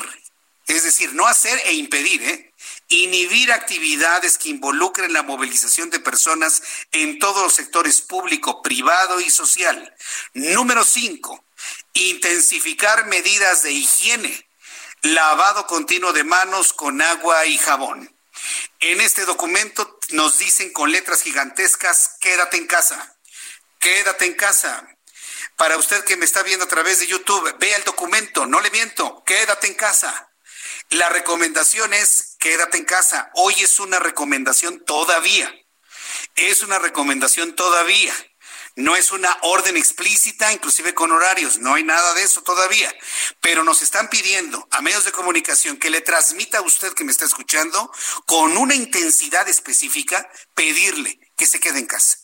Speaker 1: es decir, no hacer e impedir, ¿eh? Inhibir actividades que involucren la movilización de personas en todos los sectores público, privado y social. Número cinco, intensificar medidas de higiene lavado continuo de manos con agua y jabón. En este documento nos dicen con letras gigantescas, quédate en casa, quédate en casa. Para usted que me está viendo a través de YouTube, vea el documento, no le miento, quédate en casa. La recomendación es quédate en casa. Hoy es una recomendación todavía. Es una recomendación todavía. No es una orden explícita, inclusive con horarios, no hay nada de eso todavía. Pero nos están pidiendo a medios de comunicación que le transmita a usted que me está escuchando con una intensidad específica, pedirle que se quede en casa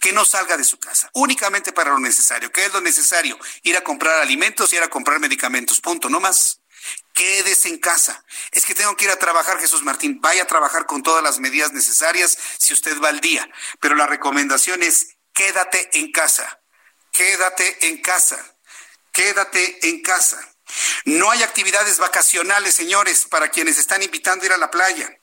Speaker 1: que no salga de su casa, únicamente para lo necesario. ¿Qué es lo necesario? Ir a comprar alimentos y ir a comprar medicamentos, punto, no más. Quédese en casa. Es que tengo que ir a trabajar, Jesús Martín. Vaya a trabajar con todas las medidas necesarias si usted va al día. Pero la recomendación es quédate en casa, quédate en casa, quédate en casa. No hay actividades vacacionales, señores, para quienes están invitando a ir a la playa.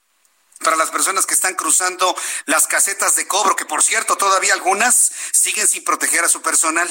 Speaker 1: Para las personas que están cruzando las casetas de cobro, que por cierto todavía algunas siguen sin proteger a su personal.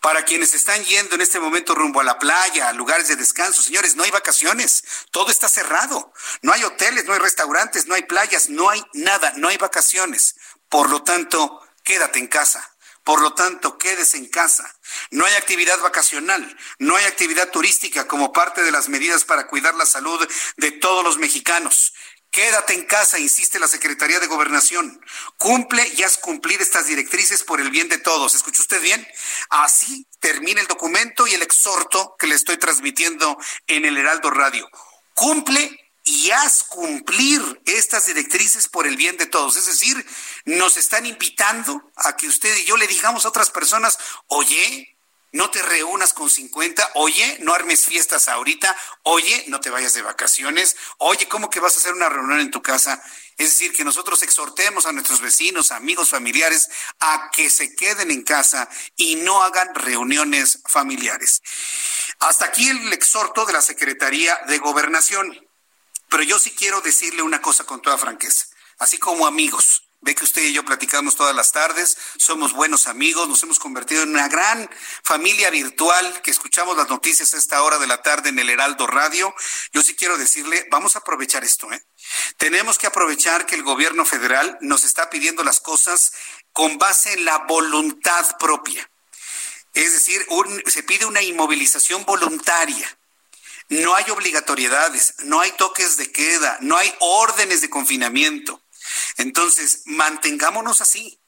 Speaker 1: Para quienes están yendo en este momento rumbo a la playa, a lugares de descanso, señores, no hay vacaciones, todo está cerrado. No hay hoteles, no hay restaurantes, no hay playas, no hay nada, no hay vacaciones. Por lo tanto, quédate en casa. Por lo tanto, quédese en casa. No hay actividad vacacional, no hay actividad turística como parte de las medidas para cuidar la salud de todos los mexicanos. Quédate en casa, insiste la Secretaría de Gobernación. Cumple y haz cumplir estas directrices por el bien de todos. ¿Escuchó usted bien? Así termina el documento y el exhorto que le estoy transmitiendo en el Heraldo Radio. Cumple y haz cumplir estas directrices por el bien de todos. Es decir, nos están invitando a que usted y yo le digamos a otras personas, oye, no te reúnas con 50, oye, no armes fiestas ahorita, oye, no te vayas de vacaciones, oye, ¿cómo que vas a hacer una reunión en tu casa? Es decir, que nosotros exhortemos a nuestros vecinos, amigos, familiares a que se queden en casa y no hagan reuniones familiares. Hasta aquí el exhorto de la Secretaría de Gobernación. Pero yo sí quiero decirle una cosa con toda franqueza, así como amigos. Ve que usted y yo platicamos todas las tardes, somos buenos amigos, nos hemos convertido en una gran familia virtual que escuchamos las noticias a esta hora de la tarde en el Heraldo Radio. Yo sí quiero decirle, vamos a aprovechar esto, ¿eh? Tenemos que aprovechar que el gobierno federal nos está pidiendo las cosas con base en la voluntad propia. Es decir, se pide una inmovilización voluntaria. No hay obligatoriedades, no hay toques de queda, no hay órdenes de confinamiento. Entonces, mantengámonos así.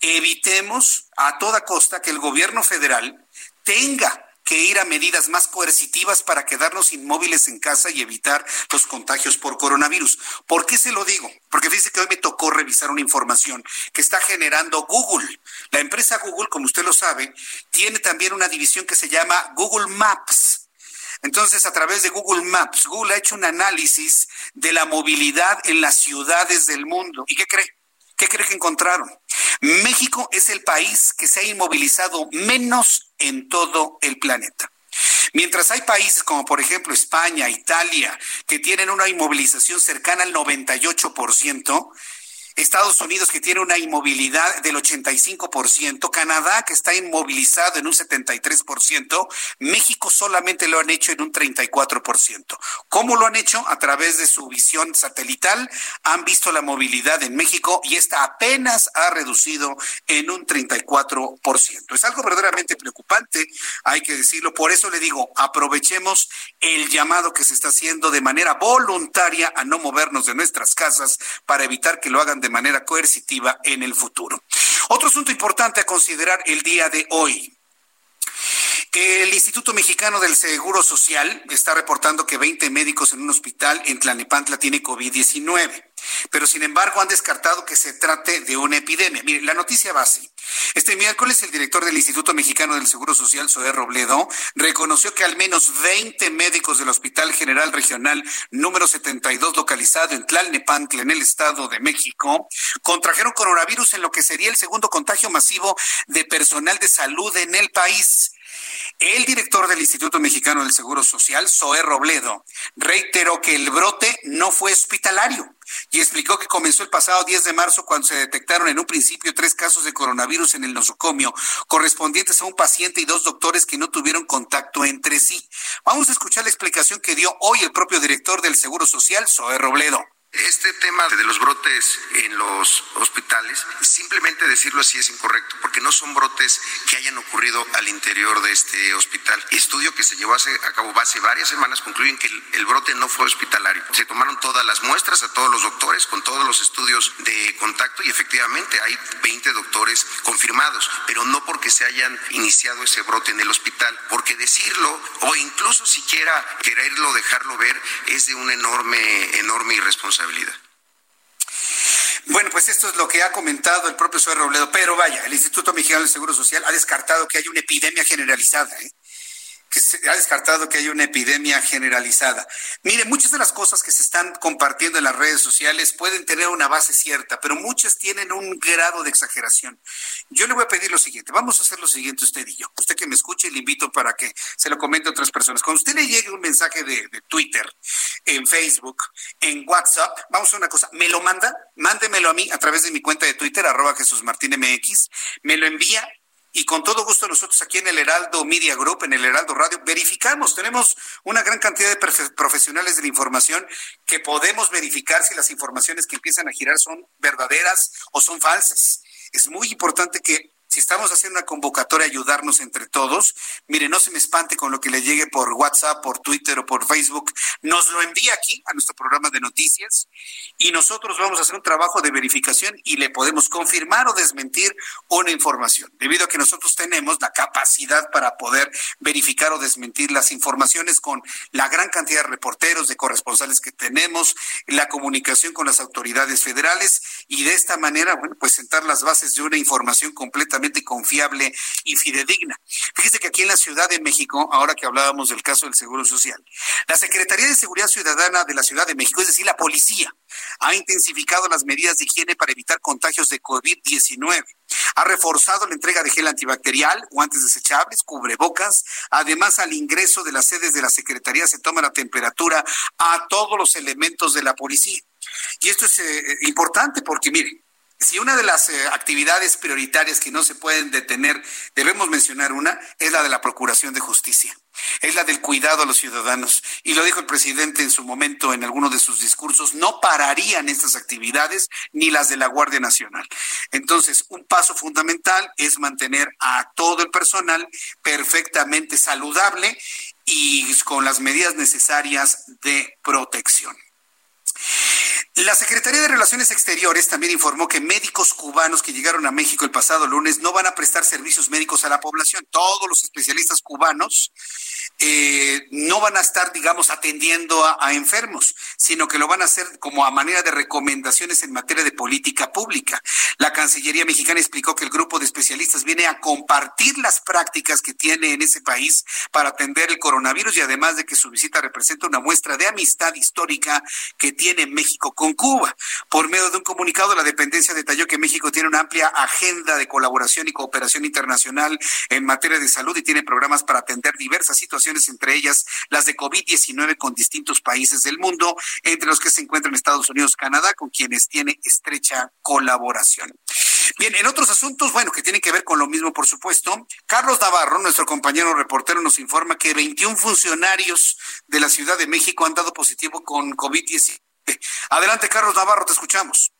Speaker 1: Evitemos a toda costa que el gobierno federal tenga que ir a medidas más coercitivas para quedarnos inmóviles en casa y evitar los contagios por coronavirus. ¿Por qué se lo digo? Porque dice que hoy me tocó revisar una información que está generando Google. La empresa Google, como usted lo sabe, tiene también una división que se llama Google Maps. Entonces, a través de Google Maps, Google ha hecho un análisis de la movilidad en las ciudades del mundo. ¿Y qué cree? ¿Qué cree que encontraron? México es el país que se ha inmovilizado menos en todo el planeta. Mientras hay países como por ejemplo España, Italia, que tienen una inmovilización cercana al 98%, Estados Unidos que tiene una inmovilidad del 85%, Canadá que está inmovilizado en un 73%, México solamente lo han hecho en un 34%. ¿Cómo lo han hecho? A través de su visión satelital han visto la movilidad en México y esta apenas ha reducido en un 34%. Es algo verdaderamente preocupante, hay que decirlo. Por eso le digo, aprovechemos el llamado que se está haciendo de manera voluntaria a no movernos de nuestras casas para evitar que lo hagan de de manera coercitiva en el futuro. Otro asunto importante a considerar el día de hoy. El Instituto Mexicano del Seguro Social está reportando que 20 médicos en un hospital en Tlanepantla tiene COVID-19 pero sin embargo han descartado que se trate de una epidemia. Mire, la noticia va así. Este miércoles el director del Instituto Mexicano del Seguro Social, Zoé Robledo, reconoció que al menos 20 médicos del Hospital General Regional número 72 localizado en Tlalnepantla, en el Estado de México, contrajeron coronavirus en lo que sería el segundo contagio masivo de personal de salud en el país. El director del Instituto Mexicano del Seguro Social, Zoé Robledo, reiteró que el brote no fue hospitalario y explicó que comenzó el pasado 10 de marzo cuando se detectaron en un principio tres casos de coronavirus en el nosocomio, correspondientes a un paciente y dos doctores que no tuvieron contacto entre sí. Vamos a escuchar la explicación que dio hoy el propio director del Seguro Social, Zoé Robledo.
Speaker 16: Este tema de los brotes en los hospitales, simplemente decirlo así es incorrecto, porque no son brotes que hayan ocurrido al interior de este hospital. Estudio que se llevó a cabo hace varias semanas concluyen que el, brote no fue hospitalario. Se tomaron todas las muestras a todos los doctores con todos los estudios de contacto y efectivamente hay 20 doctores confirmados, pero no porque se hayan iniciado ese brote en el hospital, porque decirlo o incluso siquiera quererlo dejarlo ver es de una enorme, enorme irresponsabilidad.
Speaker 1: Bueno, pues esto es lo que ha comentado el propio Suárez Robledo, pero vaya, el Instituto Mexicano del Seguro Social ha descartado que haya una epidemia generalizada. ¿eh? Que se ha descartado que hay una epidemia generalizada. Mire, muchas de las cosas que se están compartiendo en las redes sociales pueden tener una base cierta, pero muchas tienen un grado de exageración. Yo le voy a pedir lo siguiente, vamos a hacer lo siguiente usted y yo. Usted que me escuche, le invito para que se lo comente a otras personas. Cuando usted le llegue un mensaje de, de Twitter, en Facebook, en WhatsApp, vamos a hacer una cosa, me lo manda, mándemelo a mí a través de mi cuenta de Twitter, arroba Jesús Martín MX, me lo envía y con todo gusto nosotros aquí en el Heraldo Media Group, en el Heraldo Radio, verificamos. Tenemos una gran cantidad de profesionales de la información que podemos verificar si las informaciones que empiezan a girar son verdaderas o son falsas. Es muy importante que si estamos haciendo una convocatoria, ayudarnos entre todos. Mire, no se me espante con lo que le llegue por WhatsApp, por Twitter o por Facebook. Nos lo envía aquí a nuestro programa de noticias y nosotros vamos a hacer un trabajo de verificación y le podemos confirmar o desmentir una información. Debido a que nosotros tenemos la capacidad para poder verificar o desmentir las informaciones con la gran cantidad de reporteros, de corresponsales que tenemos, la comunicación con las autoridades federales y de esta manera, bueno, pues sentar las bases de una información completamente confiable y fidedigna. Fíjese que aquí en la Ciudad de México, ahora que hablábamos del caso del Seguro Social, la Secretaría de Seguridad Ciudadana de la Ciudad de México, es decir, la policía, ha intensificado las medidas de higiene para evitar contagios de COVID-19. Ha reforzado la entrega de gel antibacterial, guantes desechables, cubrebocas. Además, al ingreso de las sedes de la Secretaría se toma la temperatura a todos los elementos de la policía. Y esto es eh, importante porque, miren, si una de las eh, actividades prioritarias que no se pueden detener, debemos mencionar una, es la de la Procuración de Justicia, es la del cuidado a los ciudadanos. Y lo dijo el presidente en su momento en alguno de sus discursos, no pararían estas actividades ni las de la Guardia Nacional. Entonces, un paso fundamental es mantener a todo el personal perfectamente saludable y con las medidas necesarias de protección. La Secretaría de Relaciones Exteriores también informó que médicos cubanos que llegaron a México el pasado lunes no van a prestar servicios médicos a la población. Todos los especialistas cubanos eh, no van a estar, digamos, atendiendo a, enfermos, sino que lo van a hacer como a manera de recomendaciones en materia de política pública. La Cancillería mexicana explicó que el grupo de especialistas viene a compartir las prácticas que tiene en ese país para atender el coronavirus y además de que su visita representa una muestra de amistad histórica que tiene México con Cuba. Por medio de un comunicado, la dependencia detalló que México tiene una amplia agenda de colaboración y cooperación internacional en materia de salud y tiene programas para atender diversas situaciones entre ellas las de COVID-19 con distintos países del mundo, entre los que se encuentran Estados Unidos, Canadá, con quienes tiene estrecha colaboración. Bien, en otros asuntos, bueno, que tienen que ver con lo mismo, por supuesto, Carlos Navarro, nuestro compañero reportero, nos informa que 21 funcionarios de la Ciudad de México han dado positivo con COVID-19. Adelante, Carlos Navarro, te escuchamos.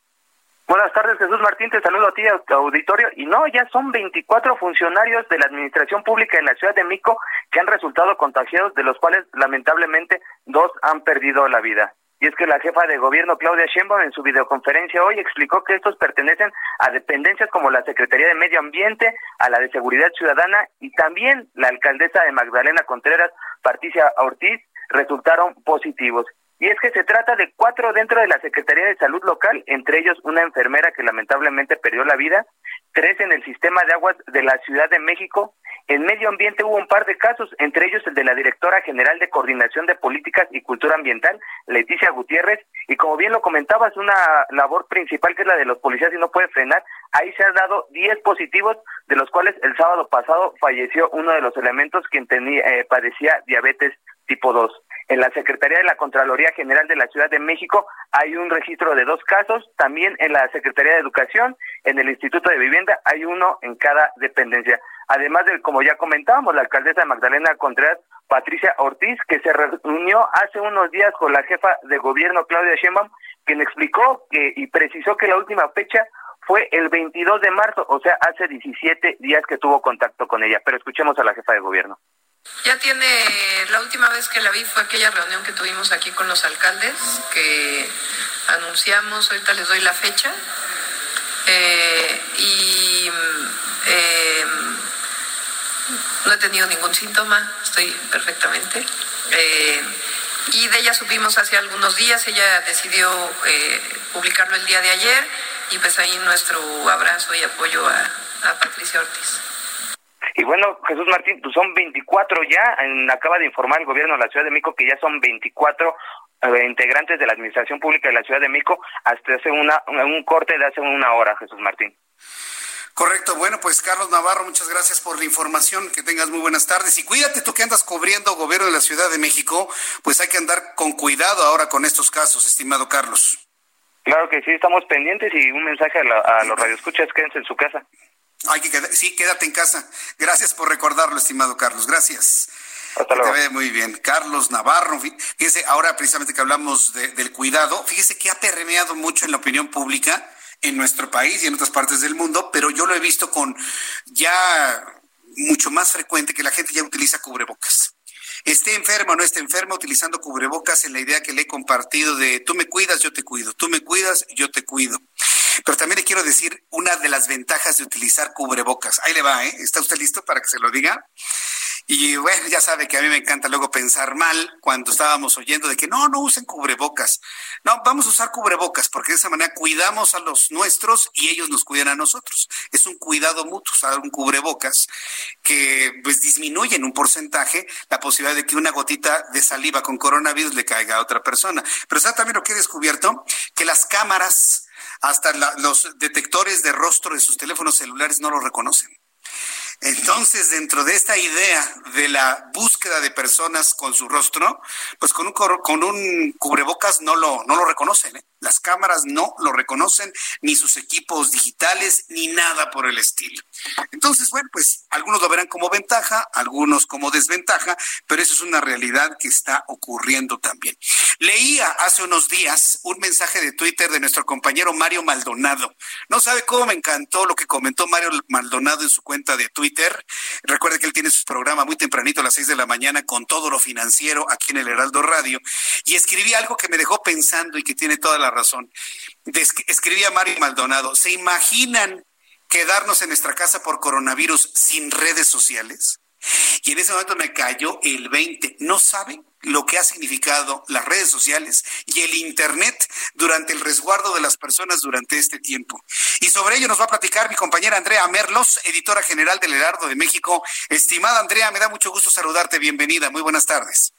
Speaker 17: Buenas tardes, Jesús Martín, te saludo a ti, a auditorio. Y no, ya son 24 funcionarios de la Administración Pública en la Ciudad de Mico que han resultado contagiados, de los cuales lamentablemente dos han perdido la vida. Y es que la jefa de gobierno, Claudia Sheinbaum, en su videoconferencia hoy explicó que estos pertenecen a dependencias como la Secretaría de Medio Ambiente, a la de Seguridad Ciudadana y también la alcaldesa de Magdalena Contreras, Patricia Ortiz, resultaron positivos. Y es que se trata de cuatro dentro de la Secretaría de Salud local, entre ellos una enfermera que lamentablemente perdió la vida, tres en el sistema de aguas de la Ciudad de México. En medio ambiente hubo un par de casos, entre ellos el de la directora general de Coordinación de Políticas y Cultura Ambiental, Leticia Gutiérrez, y como bien lo comentabas, una labor principal que es la de los policías y no puede frenar, ahí se han dado 10 positivos, de los cuales el sábado pasado falleció uno de los elementos quien tenía, eh, padecía diabetes tipo 2. En la Secretaría de la Contraloría General de la Ciudad de México hay un registro de dos casos, también en la Secretaría de Educación, en el Instituto de Vivienda hay uno en cada dependencia. Además de, como ya comentábamos, la alcaldesa de Magdalena Contreras, Patricia Ortiz, que se reunió hace unos días con la jefa de gobierno, Claudia Sheinbaum, quien explicó que, y precisó que la última fecha fue el 22 de marzo, o sea, hace 17 días que tuvo contacto con ella. Pero escuchemos a la jefa de gobierno.
Speaker 4: Ya tiene, la última vez que la vi fue aquella reunión que tuvimos aquí con los alcaldes, que anunciamos, ahorita les doy la fecha, eh, y eh, no he tenido ningún síntoma, estoy perfectamente. Eh, y de ella supimos hace algunos días, ella decidió publicarlo el día de ayer, y pues ahí nuestro abrazo y apoyo a Patricia Ortiz.
Speaker 17: Y bueno, Jesús Martín, pues son 24 ya, acaba de informar el gobierno de la Ciudad de México que ya son 24 eh, integrantes de la Administración Pública de la Ciudad de México hasta hace una, un corte de hace una hora, Jesús Martín.
Speaker 1: Correcto, bueno, pues Carlos Navarro, muchas gracias por la información, que tengas muy buenas tardes y cuídate tú que andas cubriendo gobierno de la Ciudad de México, pues hay que andar con cuidado ahora con estos casos, estimado Carlos.
Speaker 17: Claro que sí, estamos pendientes y un mensaje a, a los radioescuchas, quédense en su casa.
Speaker 1: Hay que sí, quédate en casa. Gracias por recordarlo, estimado Carlos. Gracias.
Speaker 17: Hasta luego.
Speaker 1: Te ve muy bien. Carlos Navarro, fíjese, ahora precisamente que hablamos del cuidado, fíjese que ha permeado mucho en la opinión pública en nuestro país y en otras partes del mundo, pero yo lo he visto con ya mucho más frecuente que la gente ya utiliza cubrebocas. Esté enfermo o no esté enfermo, utilizando cubrebocas en la idea que le he compartido de tú me cuidas, yo te cuido, tú me cuidas, yo te cuido. Pero también le quiero decir una de las ventajas de utilizar cubrebocas. Ahí le va, ¿eh? ¿Está usted listo para que se lo diga? Y bueno, ya sabe que a mí me encanta luego pensar mal cuando estábamos oyendo de que no, no usen cubrebocas. No, vamos a usar cubrebocas porque de esa manera cuidamos a los nuestros y ellos nos cuidan a nosotros. Es un cuidado mutuo, usar un cubrebocas que pues disminuye en un porcentaje la posibilidad de que una gotita de saliva con coronavirus le caiga a otra persona. Pero ¿sabe también lo que he descubierto? Que las cámaras, hasta los detectores de rostro de sus teléfonos celulares no lo reconocen. Entonces, dentro de esta idea de la búsqueda de personas con su rostro, pues con un, con un cubrebocas no lo, no lo reconocen. ¿eh? Las cámaras no lo reconocen, ni sus equipos digitales, ni nada por el estilo. Entonces, bueno, pues algunos lo verán como ventaja, algunos como desventaja, pero eso es una realidad que está ocurriendo también. Leía hace unos días un mensaje de Twitter de nuestro compañero Mario Maldonado. No sabe cómo me encantó lo que comentó Mario Maldonado en su cuenta de Twitter. Recuerde que él tiene su programa muy tempranito a las seis de la mañana con todo lo financiero aquí en el Heraldo Radio. Y escribí algo que me dejó pensando y que tiene toda la razón. escribía Mario Maldonado, ¿se imaginan quedarnos en nuestra casa por coronavirus sin redes sociales? Y en ese momento me cayó el 20. ¿No saben lo que ha significado las redes sociales y el Internet durante el resguardo de las personas durante este tiempo? Y sobre ello nos va a platicar mi compañera Andrea Merlos, editora general del Heraldo de México. Estimada Andrea, me da mucho gusto saludarte. Bienvenida. Muy buenas tardes.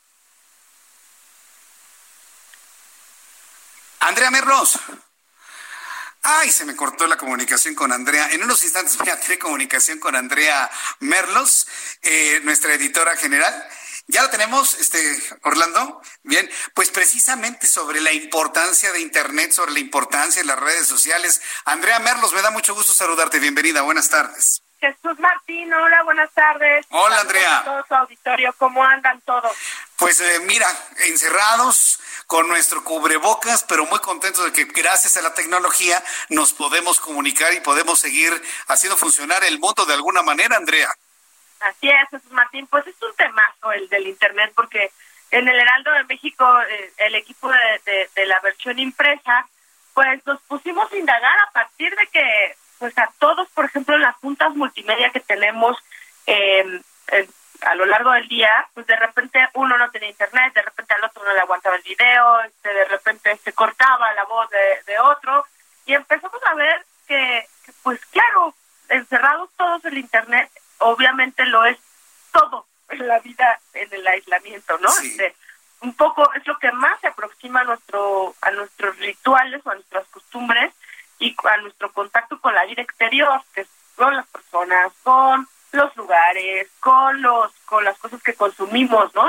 Speaker 1: Andrea Merlos. Ay, se me cortó la comunicación con Andrea. En unos instantes voy a tener comunicación con Andrea Merlos, eh, nuestra editora general. Ya lo tenemos, este, Orlando. Bien, pues precisamente sobre la importancia de Internet, sobre la importancia de las redes sociales. Andrea Merlos, me da mucho gusto saludarte. Bienvenida, buenas tardes.
Speaker 18: Jesús Martín, hola, buenas tardes.
Speaker 1: Hola, Andrea.
Speaker 18: A todo su auditorio, ¿cómo andan todos?
Speaker 1: Pues eh, mira, encerrados con nuestro cubrebocas, pero muy contentos de que gracias a la tecnología nos podemos comunicar y podemos seguir haciendo funcionar el mundo de alguna manera, Andrea.
Speaker 18: Así es, Jesús Martín. Pues es un temazo el del Internet, porque en el Heraldo de México, eh, el equipo de, de la versión impresa, pues nos pusimos a indagar a partir de que pues a todos, por ejemplo, las juntas multimedia que tenemos eh, a lo largo del día, pues de repente uno no tenía internet, de repente al otro no le aguantaba el video, este, de repente se cortaba la voz de, otro y empezamos a ver que, pues claro, encerrados todos el internet, obviamente lo es todo en la vida en el aislamiento, ¿no? Este, un poco es lo que más se aproxima a nuestro a nuestros rituales o a nuestras costumbres y a nuestro contacto con la vida exterior, que es con las personas, con los lugares, con los con las cosas que consumimos, ¿no?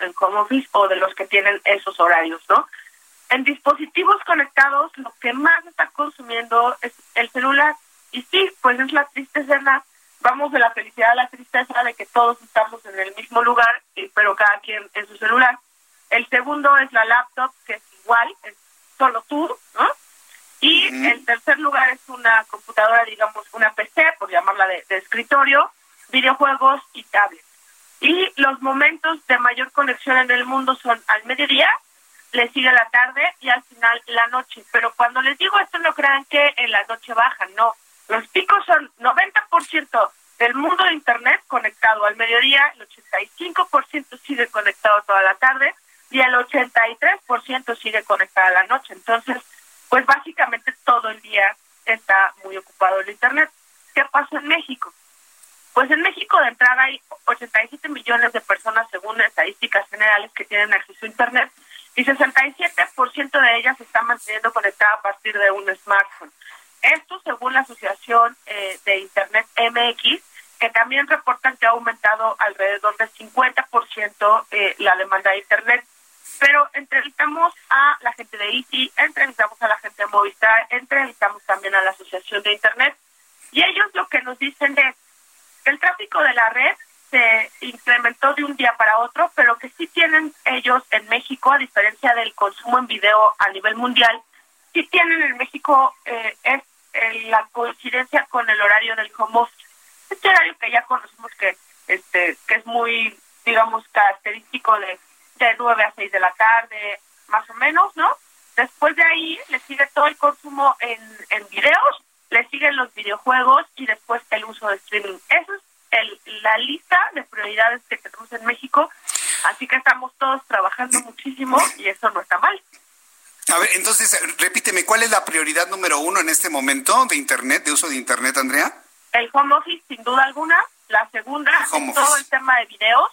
Speaker 18: En home office o de los que tienen esos horarios, ¿no? En dispositivos conectados, lo que más está consumiendo es el celular. Y sí, pues es la triste escena. Vamos de la felicidad a la tristeza de que todos estamos en el mismo lugar, pero cada quien en su celular. El segundo es la laptop, que es igual, es solo tú, ¿no? Y el tercer lugar es una computadora, digamos, una PC, por llamarla de, de escritorio, videojuegos y tablets. Y los momentos de mayor conexión en el mundo son al mediodía, le sigue la tarde y al final la noche. Pero cuando les digo esto, no crean que en la noche bajan, no. Los picos son 90% del mundo de Internet conectado al mediodía, el 85% sigue conectado toda la tarde y el 83% sigue conectado a la noche. Entonces, pues básicamente todo el día está muy ocupado el Internet. ¿Qué pasó en México? Pues en México de entrada hay 87 millones de personas según estadísticas generales que tienen acceso a Internet y 67% de ellas se están manteniendo conectadas a partir de un smartphone. Esto según la Asociación eh, de Internet MX, que también reportan que ha aumentado alrededor del 50% eh, la demanda de Internet. Pero entrevistamos a la gente de Easy, entrevistamos a la gente de Movistar, entrevistamos también a la Asociación de Internet y ellos lo que nos dicen es que el tráfico de la red se incrementó de un día para otro, pero que sí tienen ellos en México, a diferencia del consumo en video a nivel mundial, sí tienen en México eh, es eh, la coincidencia con el horario del home office. Este horario que ya conocemos que este que es muy, digamos, característico de, de 9 a 6 de la tarde, más o menos, ¿no? Después de ahí le sigue todo el consumo en, en videos, le siguen los videojuegos y después el uso de streaming. Eso es el, la lista de prioridades que tenemos en México, así que estamos todos trabajando muchísimo y eso no está mal.
Speaker 1: A ver, entonces, repíteme, ¿cuál es la prioridad número uno en este momento de Internet, de uso de Internet, Andrea?
Speaker 18: El home office, sin duda alguna. La segunda todo el tema de videos.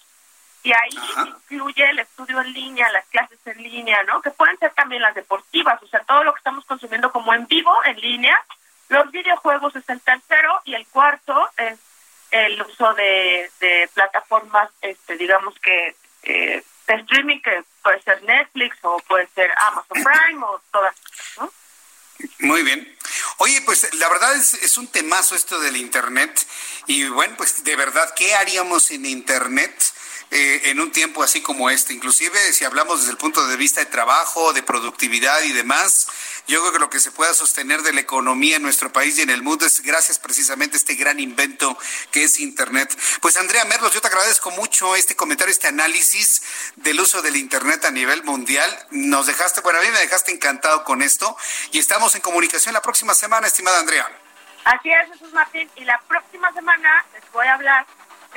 Speaker 18: Y ahí incluye el estudio en línea, las clases en línea, ¿no? Que pueden ser también las deportivas, o sea, todo lo que estamos consumiendo como en vivo, en línea. Los videojuegos es el tercero y el cuarto es el uso de, de plataformas, este, digamos que eh, de streaming, que puede ser Netflix o puede ser Amazon Prime o todas, ¿no?
Speaker 1: Muy bien. Oye, pues la verdad es, es un temazo esto del Internet y bueno, pues de verdad, ¿qué haríamos sin Internet? Eh, en un tiempo así como este. Inclusive si hablamos desde el punto de vista de trabajo, de productividad y demás, yo creo que lo que se pueda sostener de la economía en nuestro país y en el mundo es gracias precisamente a este gran invento que es Internet. Pues Andrea Merlos, yo te agradezco mucho este comentario, este análisis del uso del Internet a nivel mundial. Nos dejaste, bueno, a mí me dejaste encantado con esto y estamos en comunicación la próxima semana, estimada Andrea.
Speaker 18: Así es, Jesús Martín, y la próxima semana les voy a hablar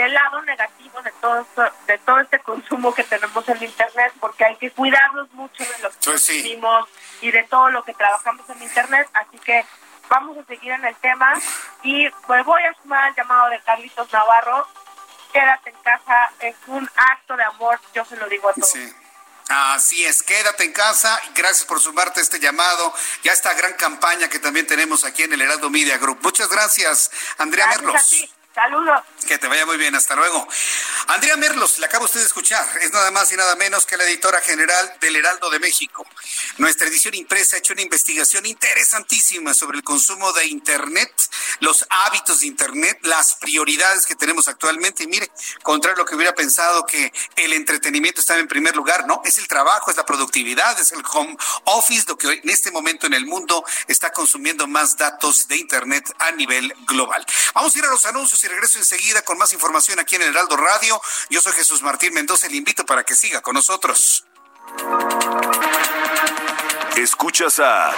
Speaker 18: del lado negativo de todo de todo este consumo que tenemos en internet porque hay que cuidarnos mucho de lo que
Speaker 1: pues
Speaker 18: consumimos y de todo lo que trabajamos en internet. Así que vamos a seguir en el tema. Y pues voy a sumar el llamado de Carlitos Navarro. Quédate en casa es un acto de amor yo se lo digo a todos.
Speaker 1: Así es, quédate en casa. Gracias por sumarte a este llamado y a esta gran campaña que también tenemos aquí en el Heraldo Media Group. Muchas gracias, Andrea Merlos.
Speaker 18: Saludos.
Speaker 1: Que te vaya muy bien, hasta luego. Andrea Merlos, le acaba usted de escuchar, es nada más y nada menos que la editora general del Heraldo de México. Nuestra edición impresa ha hecho una investigación interesantísima sobre el consumo de Internet, los hábitos de Internet, las prioridades que tenemos actualmente. Y mire, contrario a lo que hubiera pensado que el entretenimiento estaba en primer lugar, no, es el trabajo, es la productividad, es el home office, lo que en este momento en el mundo está consumiendo más datos de Internet a nivel global. Vamos a ir a los anuncios y regreso enseguida con más información aquí en el Heraldo Radio. Yo soy Jesús Martín Mendoza y le invito para que siga con nosotros.
Speaker 14: Escuchas a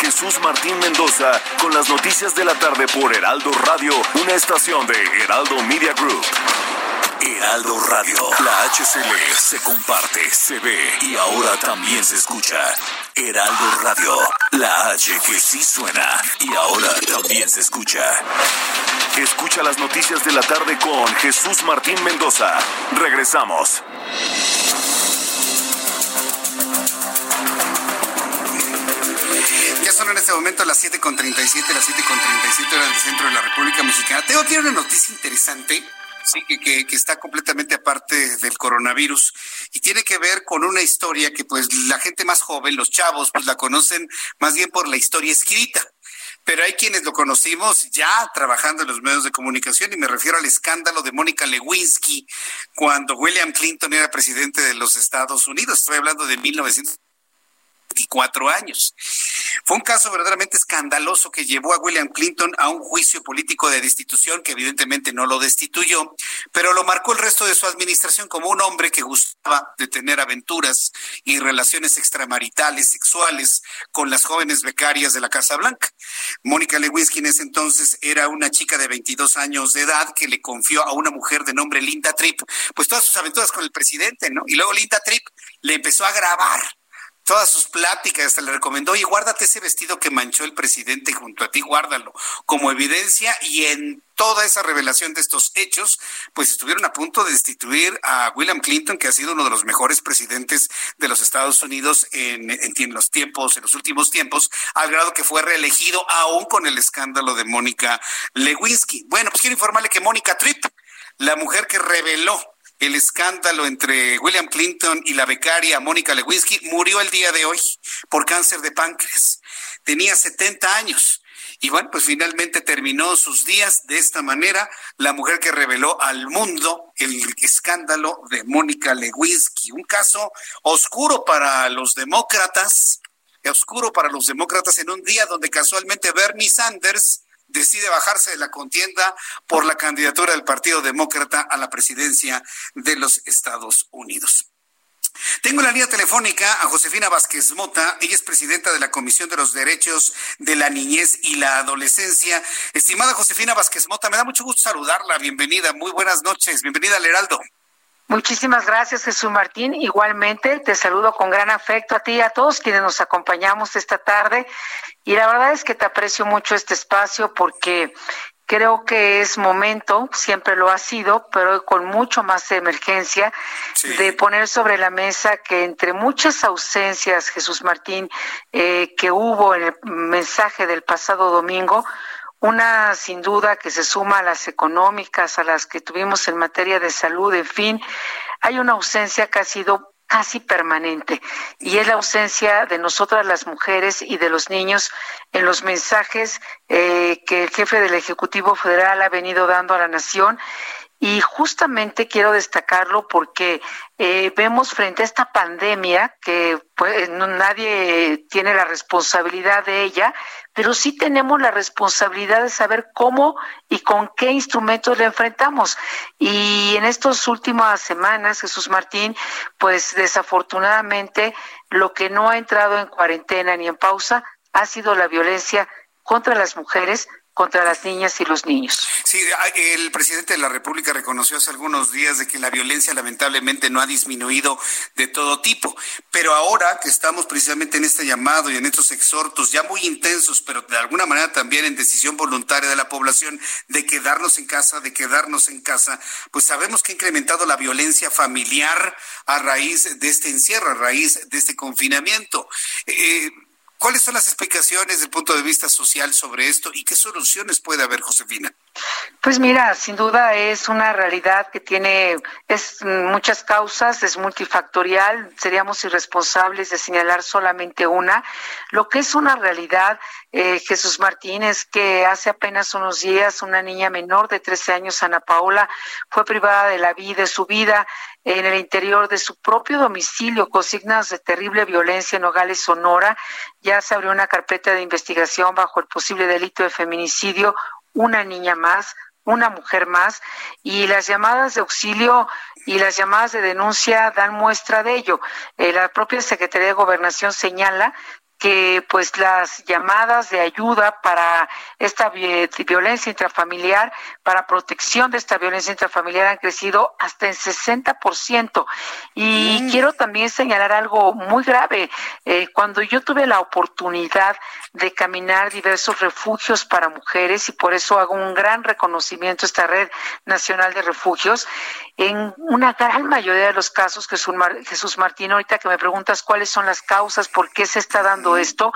Speaker 14: Jesús Martín Mendoza con las noticias de la tarde por Heraldo Radio, una estación de Heraldo Media Group. Heraldo Radio, la HCL se comparte, se ve y ahora también se escucha. Heraldo Radio, la H que sí suena y ahora también se escucha. Escucha las noticias de la tarde con Jesús Martín Mendoza. Regresamos.
Speaker 1: Ya son en este momento las 7.37, las 7.37 horas del centro de la República Mexicana. Tengo aquí una noticia interesante Sí, que, que, está completamente aparte del coronavirus y tiene que ver con una historia que pues la gente más joven, los chavos, pues la conocen más bien por la historia escrita pero hay quienes lo conocimos ya trabajando en los medios de comunicación y me refiero al escándalo de Mónica Lewinsky cuando William Clinton era presidente de los Estados Unidos. Estoy hablando de 1900 24 años. Fue un caso verdaderamente escandaloso que llevó a William Clinton a un juicio político de destitución que evidentemente no lo destituyó, pero lo marcó el resto de su administración como un hombre que gustaba de tener aventuras y relaciones extramaritales, sexuales con las jóvenes becarias de la Casa Blanca. Mónica Lewinsky en ese entonces era una chica de 22 años de edad que le confió a una mujer de nombre Linda Tripp, pues todas sus aventuras con el presidente, ¿no? Y luego Linda Tripp le empezó a grabar todas sus pláticas, hasta le recomendó, y guárdate ese vestido que manchó el presidente junto a ti, guárdalo como evidencia y en toda esa revelación de estos hechos, pues estuvieron a punto de destituir a William Clinton, que ha sido uno de los mejores presidentes de los Estados Unidos en, los tiempos, en los últimos tiempos, al grado que fue reelegido aún con el escándalo de Mónica Lewinsky. Bueno, pues quiero informarle que Mónica Tripp, la mujer que reveló el escándalo entre William Clinton y la becaria Mónica Lewinsky, murió el día de hoy por cáncer de páncreas. Tenía 70 años. Y bueno, pues finalmente terminó sus días de esta manera, la mujer que reveló al mundo el escándalo de Mónica Lewinsky. Un caso oscuro para los demócratas, oscuro para los demócratas en un día donde casualmente Bernie Sanders decide bajarse de la contienda por la candidatura del Partido Demócrata a la presidencia de los Estados Unidos. Tengo en la línea telefónica a Josefina Vázquez Mota, ella es presidenta de la Comisión de los Derechos de la Niñez y la Adolescencia. Estimada Josefina Vázquez Mota, me da mucho gusto saludarla, bienvenida, muy buenas noches, bienvenida al Heraldo.
Speaker 19: Muchísimas gracias, Jesús Martín. Igualmente, te saludo con gran afecto a ti y a todos quienes nos acompañamos esta tarde. Y la verdad es que te aprecio mucho este espacio porque creo que es momento, siempre lo ha sido, pero con mucho más emergencia, de poner sobre la mesa que entre muchas ausencias, Jesús Martín, eh, que hubo en el mensaje del pasado domingo, una sin duda que se suma a las económicas, a las que tuvimos en materia de salud, en fin, hay una ausencia que ha sido casi permanente y es la ausencia de nosotras las mujeres y de los niños en los mensajes eh, que el jefe del Ejecutivo Federal ha venido dando a la nación y justamente quiero destacarlo porque eh, vemos frente a esta pandemia que pues, nadie tiene la responsabilidad de ella, pero sí tenemos la responsabilidad de saber cómo y con qué instrumentos la enfrentamos. Y en estas últimas semanas, Jesús Martín, pues desafortunadamente lo que no ha entrado en cuarentena ni en pausa ha sido la violencia contra las mujeres, contra las niñas y los niños.
Speaker 1: Sí, el presidente de la República reconoció hace algunos días de que la violencia lamentablemente no ha disminuido de todo tipo, pero ahora que estamos precisamente en este llamado y en estos exhortos ya muy intensos, pero de alguna manera también en decisión voluntaria de la población de quedarnos en casa, de quedarnos en casa, pues sabemos que ha incrementado la violencia familiar a raíz de este encierro, a raíz de este confinamiento. Eh, ¿Cuáles son las explicaciones desde el punto de vista social sobre esto y qué soluciones puede haber, Josefina?
Speaker 19: Pues mira, sin duda es una realidad que tiene es muchas causas, es multifactorial, seríamos irresponsables de señalar solamente una. Lo que es una realidad, eh, Jesús Martín, es que hace apenas unos días una niña menor de 13 años, Ana Paola, fue privada de la vida, de su vida en el interior de su propio domicilio con signos de terrible violencia en Nogales, Sonora. Ya se abrió una carpeta de investigación bajo el posible delito de feminicidio, una niña más, una mujer más, y las llamadas de auxilio y las llamadas de denuncia dan muestra de ello. Eh, la propia Secretaría de Gobernación señala que pues las llamadas de ayuda para esta violencia intrafamiliar, para protección de esta violencia intrafamiliar han crecido hasta en 60%. Y quiero también señalar algo muy grave. Eh, cuando yo tuve la oportunidad de caminar diversos refugios para mujeres, y por eso hago un gran reconocimiento a esta red nacional de refugios, en una gran mayoría de los casos, Jesús Martín, ahorita que me preguntas cuáles son las causas, por qué se está dando esto,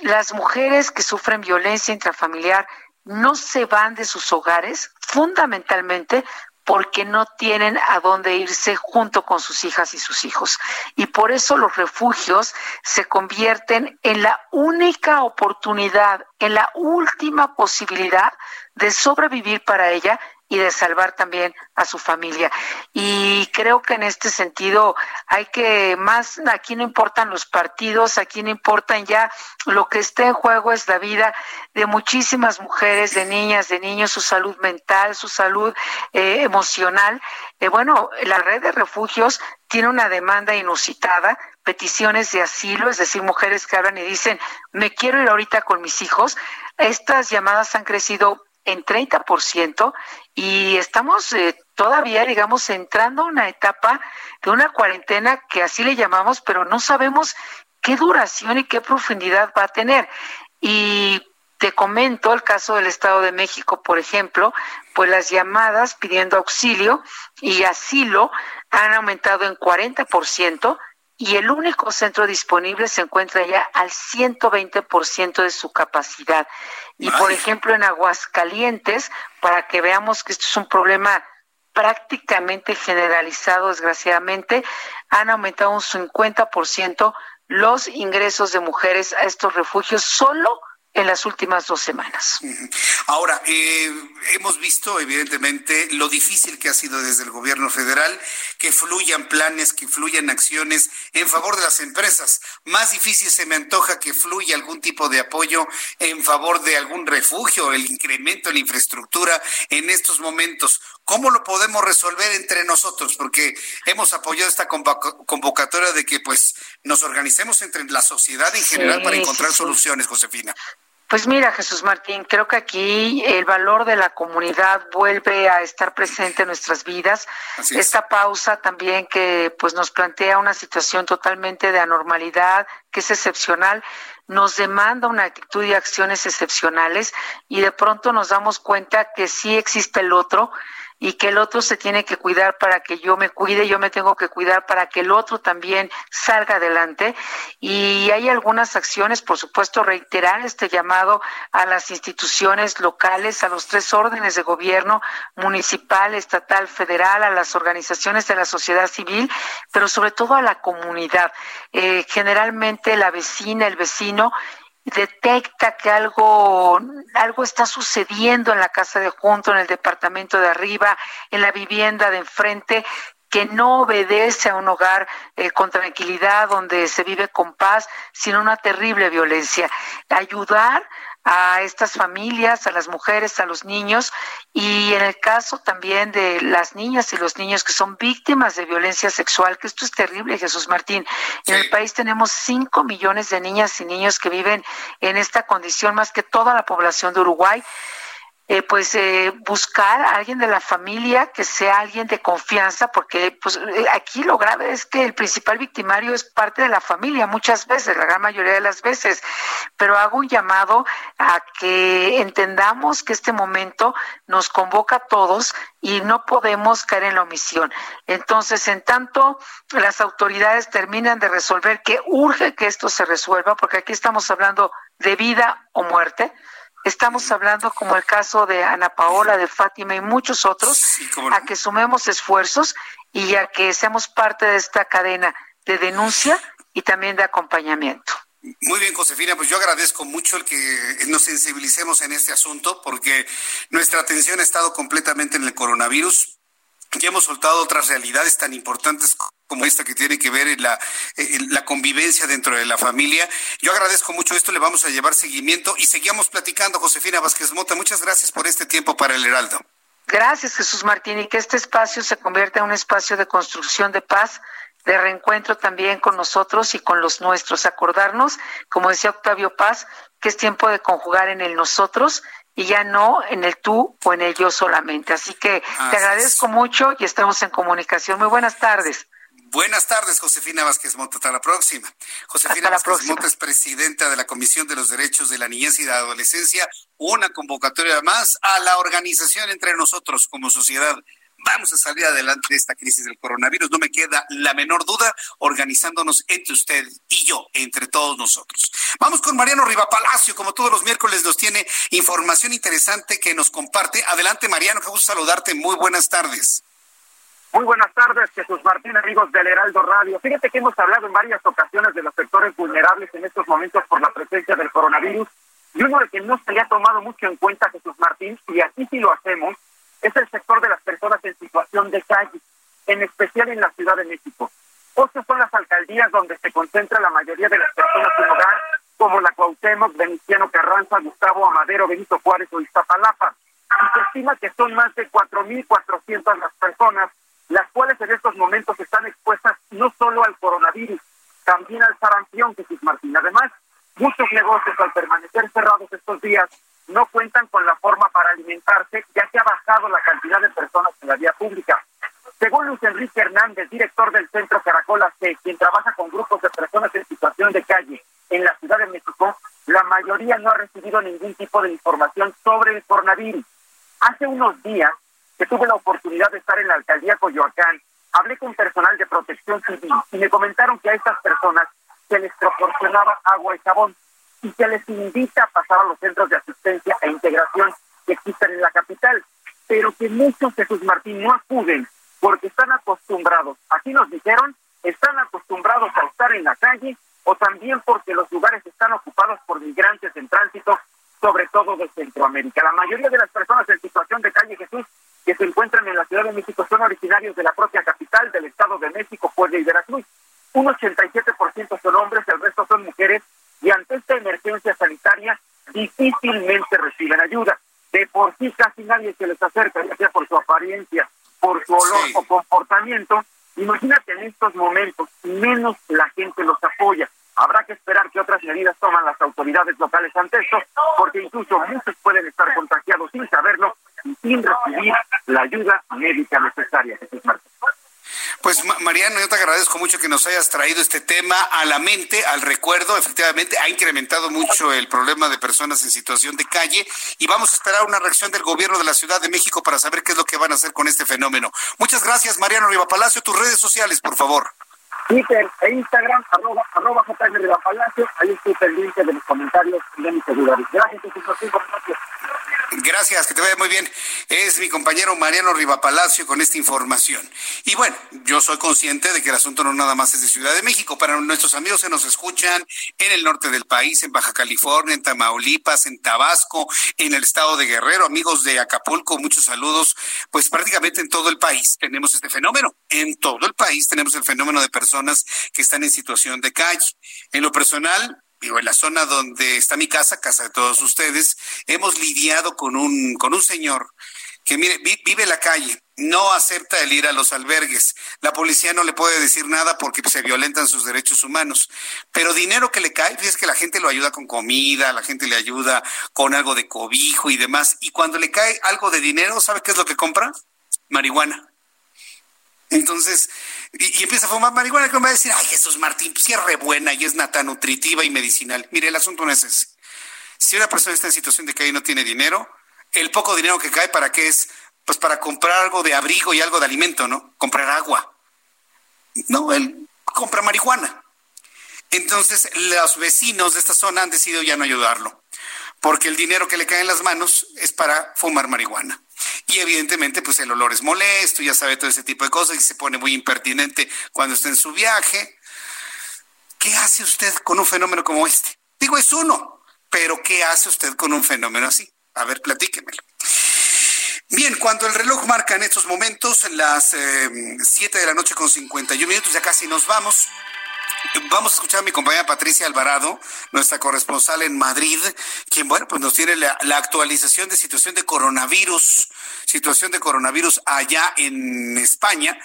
Speaker 19: las mujeres que sufren violencia intrafamiliar no se van de sus hogares fundamentalmente porque no tienen a dónde irse junto con sus hijas y sus hijos. Y por eso los refugios se convierten en la única oportunidad, en la última posibilidad de sobrevivir para ella y de salvar también a su familia. Y creo que en este sentido hay que más, aquí no importan los partidos, aquí no importan ya, lo que está en juego es la vida de muchísimas mujeres, de niñas, de niños, su salud mental, su salud eh, emocional. Eh, bueno, la red de refugios tiene una demanda inusitada, peticiones de asilo, es decir, mujeres que hablan y dicen, me quiero ir ahorita con mis hijos. Estas llamadas han crecido en 30% y estamos eh, todavía, digamos, entrando a una etapa de una cuarentena que así le llamamos, pero no sabemos qué duración y qué profundidad va a tener. Y te comento el caso del Estado de México, por ejemplo, pues las llamadas pidiendo auxilio y asilo han aumentado en 40%, y el único centro disponible se encuentra ya al 120% de su capacidad. Y por ejemplo, en Aguascalientes, para que veamos que esto es un problema prácticamente generalizado, desgraciadamente, han aumentado un 50% los ingresos de mujeres a estos refugios solo en las últimas dos semanas.
Speaker 1: Ahora, eh, hemos visto evidentemente lo difícil que ha sido desde el gobierno federal que fluyan planes, que fluyan acciones en favor de las empresas. Más difícil se me antoja que fluya algún tipo de apoyo en favor de algún refugio, el incremento en la infraestructura en estos momentos. ¿Cómo lo podemos resolver entre nosotros? Porque hemos apoyado esta convocatoria de que pues nos organicemos entre la sociedad en general para encontrar soluciones, Josefina.
Speaker 19: Pues mira, Jesús Martín, creo que aquí el valor de la comunidad vuelve a estar presente en nuestras vidas. Esta pausa también que pues nos plantea una situación totalmente de anormalidad, que es excepcional, nos demanda una actitud y acciones excepcionales y de pronto nos damos cuenta que sí existe el otro y que el otro se tiene que cuidar para que yo me cuide, yo me tengo que cuidar para que el otro también salga adelante. Y hay algunas acciones, por supuesto, reiterar este llamado a las instituciones locales, a los tres órdenes de gobierno, municipal, estatal, federal, a las organizaciones de la sociedad civil, pero sobre todo a la comunidad. Eh, generalmente la vecina, el vecino, detecta que algo, algo está sucediendo en la casa de junto, en el departamento de arriba, en la vivienda de enfrente, que no obedece a un hogar eh, con tranquilidad, donde se vive con paz, sino una terrible violencia. Ayudar a estas familias, a las mujeres, a los niños y en el caso también de las niñas y los niños que son víctimas de violencia sexual, que esto es terrible, Jesús Martín. En el país tenemos cinco millones de niñas y niños que viven en esta condición, más que toda la población de Uruguay. Eh, pues eh, buscar a alguien de la familia que sea alguien de confianza, porque pues eh, aquí lo grave es que el principal victimario es parte de la familia muchas veces, la gran mayoría de las veces, pero hago un llamado a que entendamos que este momento nos convoca a todos y no podemos caer en la omisión. Entonces, en tanto las autoridades terminan de resolver que urge que esto se resuelva, porque aquí estamos hablando de vida o muerte, Estamos hablando, como el caso de Ana Paola, de Fátima y muchos otros, a que sumemos esfuerzos y a que seamos parte de esta cadena de denuncia y también de acompañamiento.
Speaker 1: Muy bien, Josefina, pues yo agradezco mucho el que nos sensibilicemos en este asunto porque nuestra atención ha estado completamente en el coronavirus. Ya hemos soltado otras realidades tan importantes como esta que tiene que ver en la, la convivencia dentro de la familia. Yo agradezco mucho esto, le vamos a llevar seguimiento y seguimos platicando, Josefina Vázquez Mota. Muchas gracias por este tiempo para el Heraldo.
Speaker 19: Gracias, Jesús Martín, y que este espacio se convierta en un espacio de construcción de paz, de reencuentro también con nosotros y con los nuestros. Acordarnos, como decía Octavio Paz, que es tiempo de conjugar en el nosotros y ya no en el tú o en el yo solamente. Así que te agradezco mucho y estamos en comunicación. Muy buenas tardes.
Speaker 1: Buenas tardes, Josefina Vázquez Monta. Hasta la próxima. Josefina Vázquez Monta es presidenta de la Comisión de los Derechos de la Niñez y la Adolescencia. Una convocatoria más a la organización entre nosotros como sociedad vamos a salir adelante de esta crisis del coronavirus, no me queda la menor duda, organizándonos entre usted y yo, entre todos nosotros. Vamos con Mariano Riva Palacio, como todos los miércoles nos tiene información interesante que nos comparte. Adelante Mariano, qué gusto saludarte, muy buenas tardes.
Speaker 20: Muy buenas tardes, Jesús Martín, amigos del Heraldo Radio. Fíjate que hemos hablado en varias ocasiones de los sectores vulnerables en estos momentos por la presencia del coronavirus y uno de que no se le ha tomado mucho en cuenta, Jesús Martín, y así sí lo hacemos, es el sector de las personas en situación de calle, en especial en la Ciudad de México. Ocho son las alcaldías donde se concentra la mayoría de las personas sin hogar, como la Cuauhtémoc, Veniciano Carranza, Gustavo Amadero, Benito Juárez o Iztapalapa. Y se estima que son más de 4.400 las personas, las cuales en estos momentos están expuestas no solo al coronavirus, también al sarampión, Jesús Martín. Además, muchos negocios al permanecer cerrados estos días no cuentan con la forma para alimentarse, ya que ha bajado la cantidad de personas en la vía pública. Según Luis Enrique Hernández, director del Centro Caracola C, quien trabaja con grupos de personas en situación de calle en la Ciudad de México, la mayoría no ha recibido ningún tipo de información sobre el coronavirus. Hace unos días que tuve la oportunidad de estar en la alcaldía Coyoacán, hablé con personal de protección civil y me comentaron que a estas personas se les proporcionaba agua y jabón y se les invita a pasar a los centros de asistencia e integración que existen en la capital, pero que muchos de sus Martín no acuden porque están acostumbrados, así nos dijeron, están acostumbrados a estar en la calle o también porque los lugares están ocupados por migrantes en tránsito, sobre todo de Centroamérica. La mayoría de las personas en situación de calle Jesús que se encuentran en la Ciudad de México son originarios de la propia capital del Estado de México, Puebla y Veracruz. Un 87% son hombres, el resto son mujeres y ante esta emergencia sanitaria difícilmente reciben ayuda. De por sí casi nadie se les acerca, ya sea por su apariencia, por su olor o comportamiento. Imagínate en estos momentos, menos la gente los apoya. Habrá que esperar que otras medidas toman las autoridades locales ante esto, porque incluso muchos pueden estar contagiados sin saberlo y sin recibir la ayuda médica necesaria. Jesús Martín.
Speaker 1: Pues Mariano, yo te agradezco mucho que nos hayas traído este tema a la mente, al recuerdo. Efectivamente, ha incrementado mucho el problema de personas en situación de calle y vamos a esperar una reacción del gobierno de la Ciudad de México para saber qué es lo que van a hacer con este fenómeno. Muchas gracias, Mariano Riva Palacio. Tus redes sociales, por favor.
Speaker 20: Twitter e Instagram, arroba, arroba Riva Palacio. Ahí estoy pendiente de los comentarios de mis seguidores. Gracias, Jesús
Speaker 1: Gracias, que te vaya muy bien. Es mi compañero Mariano Rivapalacio con esta información. Y bueno, yo soy consciente de que el asunto no nada más es de Ciudad de México. Para nuestros amigos que nos escuchan en el norte del país, en Baja California, en Tamaulipas, en Tabasco, en el estado de Guerrero, amigos de Acapulco, muchos saludos. Pues prácticamente en todo el país tenemos este fenómeno. En todo el país tenemos el fenómeno de personas que están en situación de calle. En lo personal, digo, en la zona donde está mi casa, casa de todos ustedes, hemos lidiado con un, con un señor que mire, vive en la calle, no acepta el ir a los albergues. La policía no le puede decir nada porque se violentan sus derechos humanos. Pero dinero que le cae, es que la gente lo ayuda con comida, la gente le ayuda con algo de cobijo y demás. Y cuando le cae algo de dinero, ¿sabe qué es lo que compra? Marihuana. Entonces, y, empieza a fumar marihuana, que me va a decir, ay, Jesús Martín, pues sí es re buena y es nata nutritiva y medicinal. Mire, el asunto no es ese. Si una persona está en situación de calle y no tiene dinero, el poco dinero que cae, ¿para qué es? Pues para comprar algo de abrigo y algo de alimento, ¿no? Comprar agua. No, él compra marihuana. Entonces, los vecinos de esta zona han decidido ya no ayudarlo, porque el dinero que le cae en las manos es para fumar marihuana. Y evidentemente, pues el olor es molesto, ya sabe todo ese tipo de cosas y se pone muy impertinente cuando está en su viaje. ¿Qué hace usted con un fenómeno como este? Digo, es uno, pero ¿qué hace usted con un fenómeno así? A ver, platíquemelo. Bien, cuando el reloj marca en estos momentos las 7 eh, de la noche con 51 minutos, ya casi nos vamos. Vamos a escuchar a mi compañera Patricia Alvarado, nuestra corresponsal en Madrid, quien, bueno, pues nos tiene la, actualización de situación de coronavirus, situación de coronavirus allá en España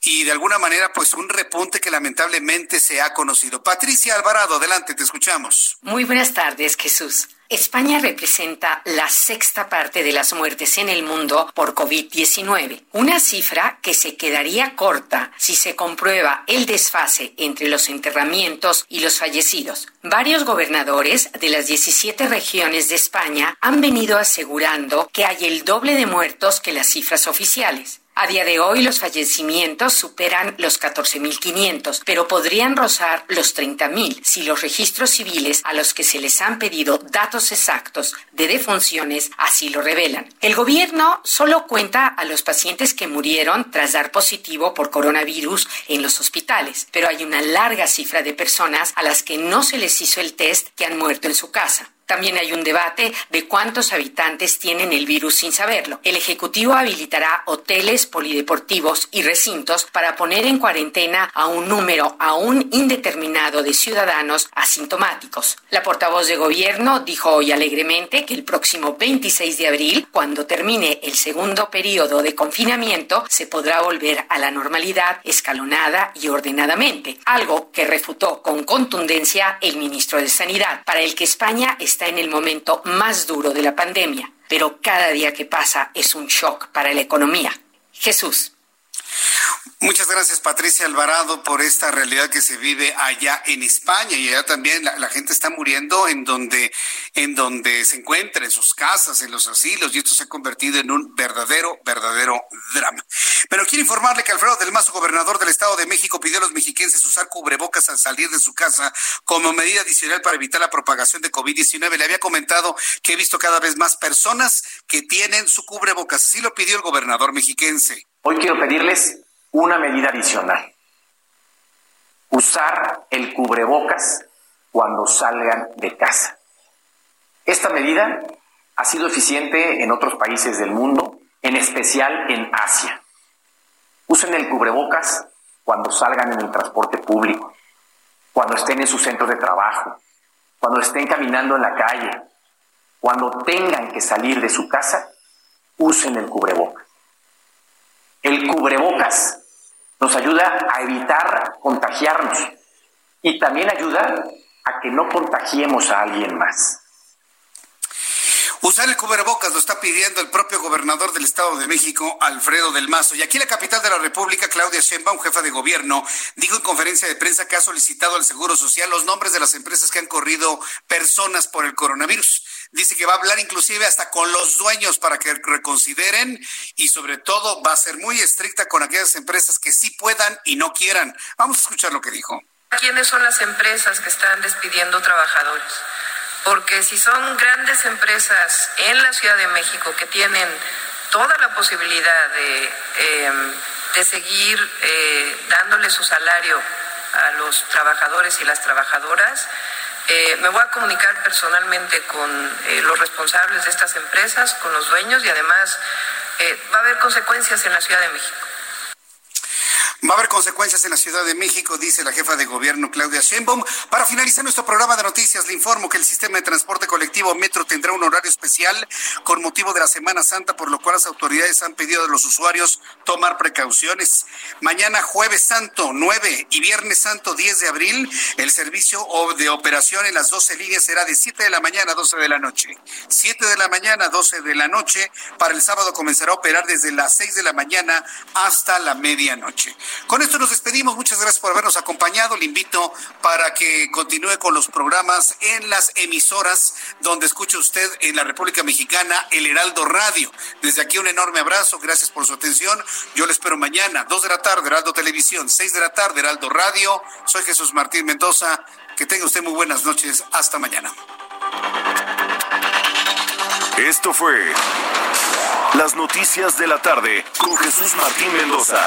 Speaker 1: y de alguna manera, pues un repunte que lamentablemente se ha conocido. Patricia Alvarado, adelante, te escuchamos.
Speaker 21: Muy buenas tardes, Jesús. España representa la sexta parte de las muertes en el mundo por COVID-19, una cifra que se quedaría corta si se comprueba el desfase entre los enterramientos y los fallecidos. Varios gobernadores de las 17 regiones de España han venido asegurando que hay el doble de muertos que las cifras oficiales. A día de hoy los fallecimientos superan los 14.500, pero podrían rozar los 30.000 si los registros civiles a los que se les han pedido datos exactos de defunciones así lo revelan. El gobierno solo cuenta a los pacientes que murieron tras dar positivo por coronavirus en los hospitales, pero hay una larga cifra de personas a las que no se les hizo el test que han muerto en su casa. También hay un debate de cuántos habitantes tienen el virus sin saberlo. El Ejecutivo habilitará hoteles, polideportivos y recintos para poner en cuarentena a un número aún indeterminado de ciudadanos asintomáticos. La portavoz de gobierno dijo hoy alegremente que el próximo 26 de abril, cuando termine el segundo periodo de confinamiento, se podrá volver a la normalidad escalonada y ordenadamente, algo que refutó con contundencia el ministro de Sanidad, para el que España está en el momento más duro de la pandemia, pero cada día que pasa es un shock para la economía. Jesús.
Speaker 1: Muchas gracias Patricia Alvarado por esta realidad que se vive allá en España y allá también la, gente está muriendo en donde en donde se encuentra en sus casas, en los asilos y esto se ha convertido en un verdadero verdadero drama. Pero quiero informarle que Alfredo del Mazo, gobernador del Estado de México, pidió a los mexiquenses usar cubrebocas al salir de su casa como medida adicional para evitar la propagación de COVID-19. Le había comentado que he visto cada vez más personas que tienen su cubrebocas. Así lo pidió el gobernador mexiquense.
Speaker 22: Hoy quiero pedirles una medida adicional. Usar el cubrebocas cuando salgan de casa. Esta medida ha sido eficiente en otros países del mundo, en especial en Asia. Usen el cubrebocas cuando salgan en el transporte público, cuando estén en sus centros de trabajo, cuando estén caminando en la calle, cuando tengan que salir de su casa, usen el cubrebocas. El cubrebocas nos ayuda a evitar contagiarnos y también ayuda a que no contagiemos a alguien más.
Speaker 1: Usar el cubrebocas lo está pidiendo el propio gobernador del Estado de México, Alfredo del Mazo. Y aquí la capital de la República, Claudia Sheinbaum, jefa de gobierno, dijo en conferencia de prensa que ha solicitado al Seguro Social los nombres de las empresas que han corrido personas por el coronavirus. Dice que va a hablar inclusive hasta con los dueños para que reconsideren y sobre todo va a ser muy estricta con aquellas empresas que sí puedan y no quieran. Vamos a escuchar lo que dijo.
Speaker 4: ¿Quiénes son las empresas que están despidiendo trabajadores? Porque si son grandes empresas en la Ciudad de México que tienen toda la posibilidad de, em, seguir eh, dándole su salario a los trabajadores y las trabajadoras, eh, me voy a comunicar personalmente con eh, los responsables de estas empresas, con los dueños y además va a haber consecuencias en la Ciudad de México.
Speaker 1: Va a haber consecuencias en la Ciudad de México, dice la jefa de gobierno Claudia Sheinbaum. Para finalizar nuestro programa de noticias, le informo que el sistema de transporte colectivo Metro tendrá un horario especial con motivo de la Semana Santa, por lo cual las autoridades han pedido a los usuarios tomar precauciones. Mañana jueves santo 9 y viernes santo 10 de abril, el servicio de operación en las 12 líneas será de 7 de la mañana a 12 de la noche. 7 de la mañana a 12 de la noche. Para el sábado comenzará a operar desde las 6 de la mañana hasta la medianoche. Con esto nos despedimos. Muchas gracias por habernos acompañado. Le invito para que continúe con los programas en las emisoras donde escuche usted en la República Mexicana el Heraldo Radio. Desde aquí un enorme abrazo. Gracias por su atención. Yo le espero mañana, 2 de la tarde, Heraldo Televisión, 6 de la tarde, Heraldo Radio. Soy Jesús Martín Mendoza. Que tenga usted muy buenas noches. Hasta mañana.
Speaker 14: Esto fue Las Noticias de la Tarde con Jesús Martín Mendoza.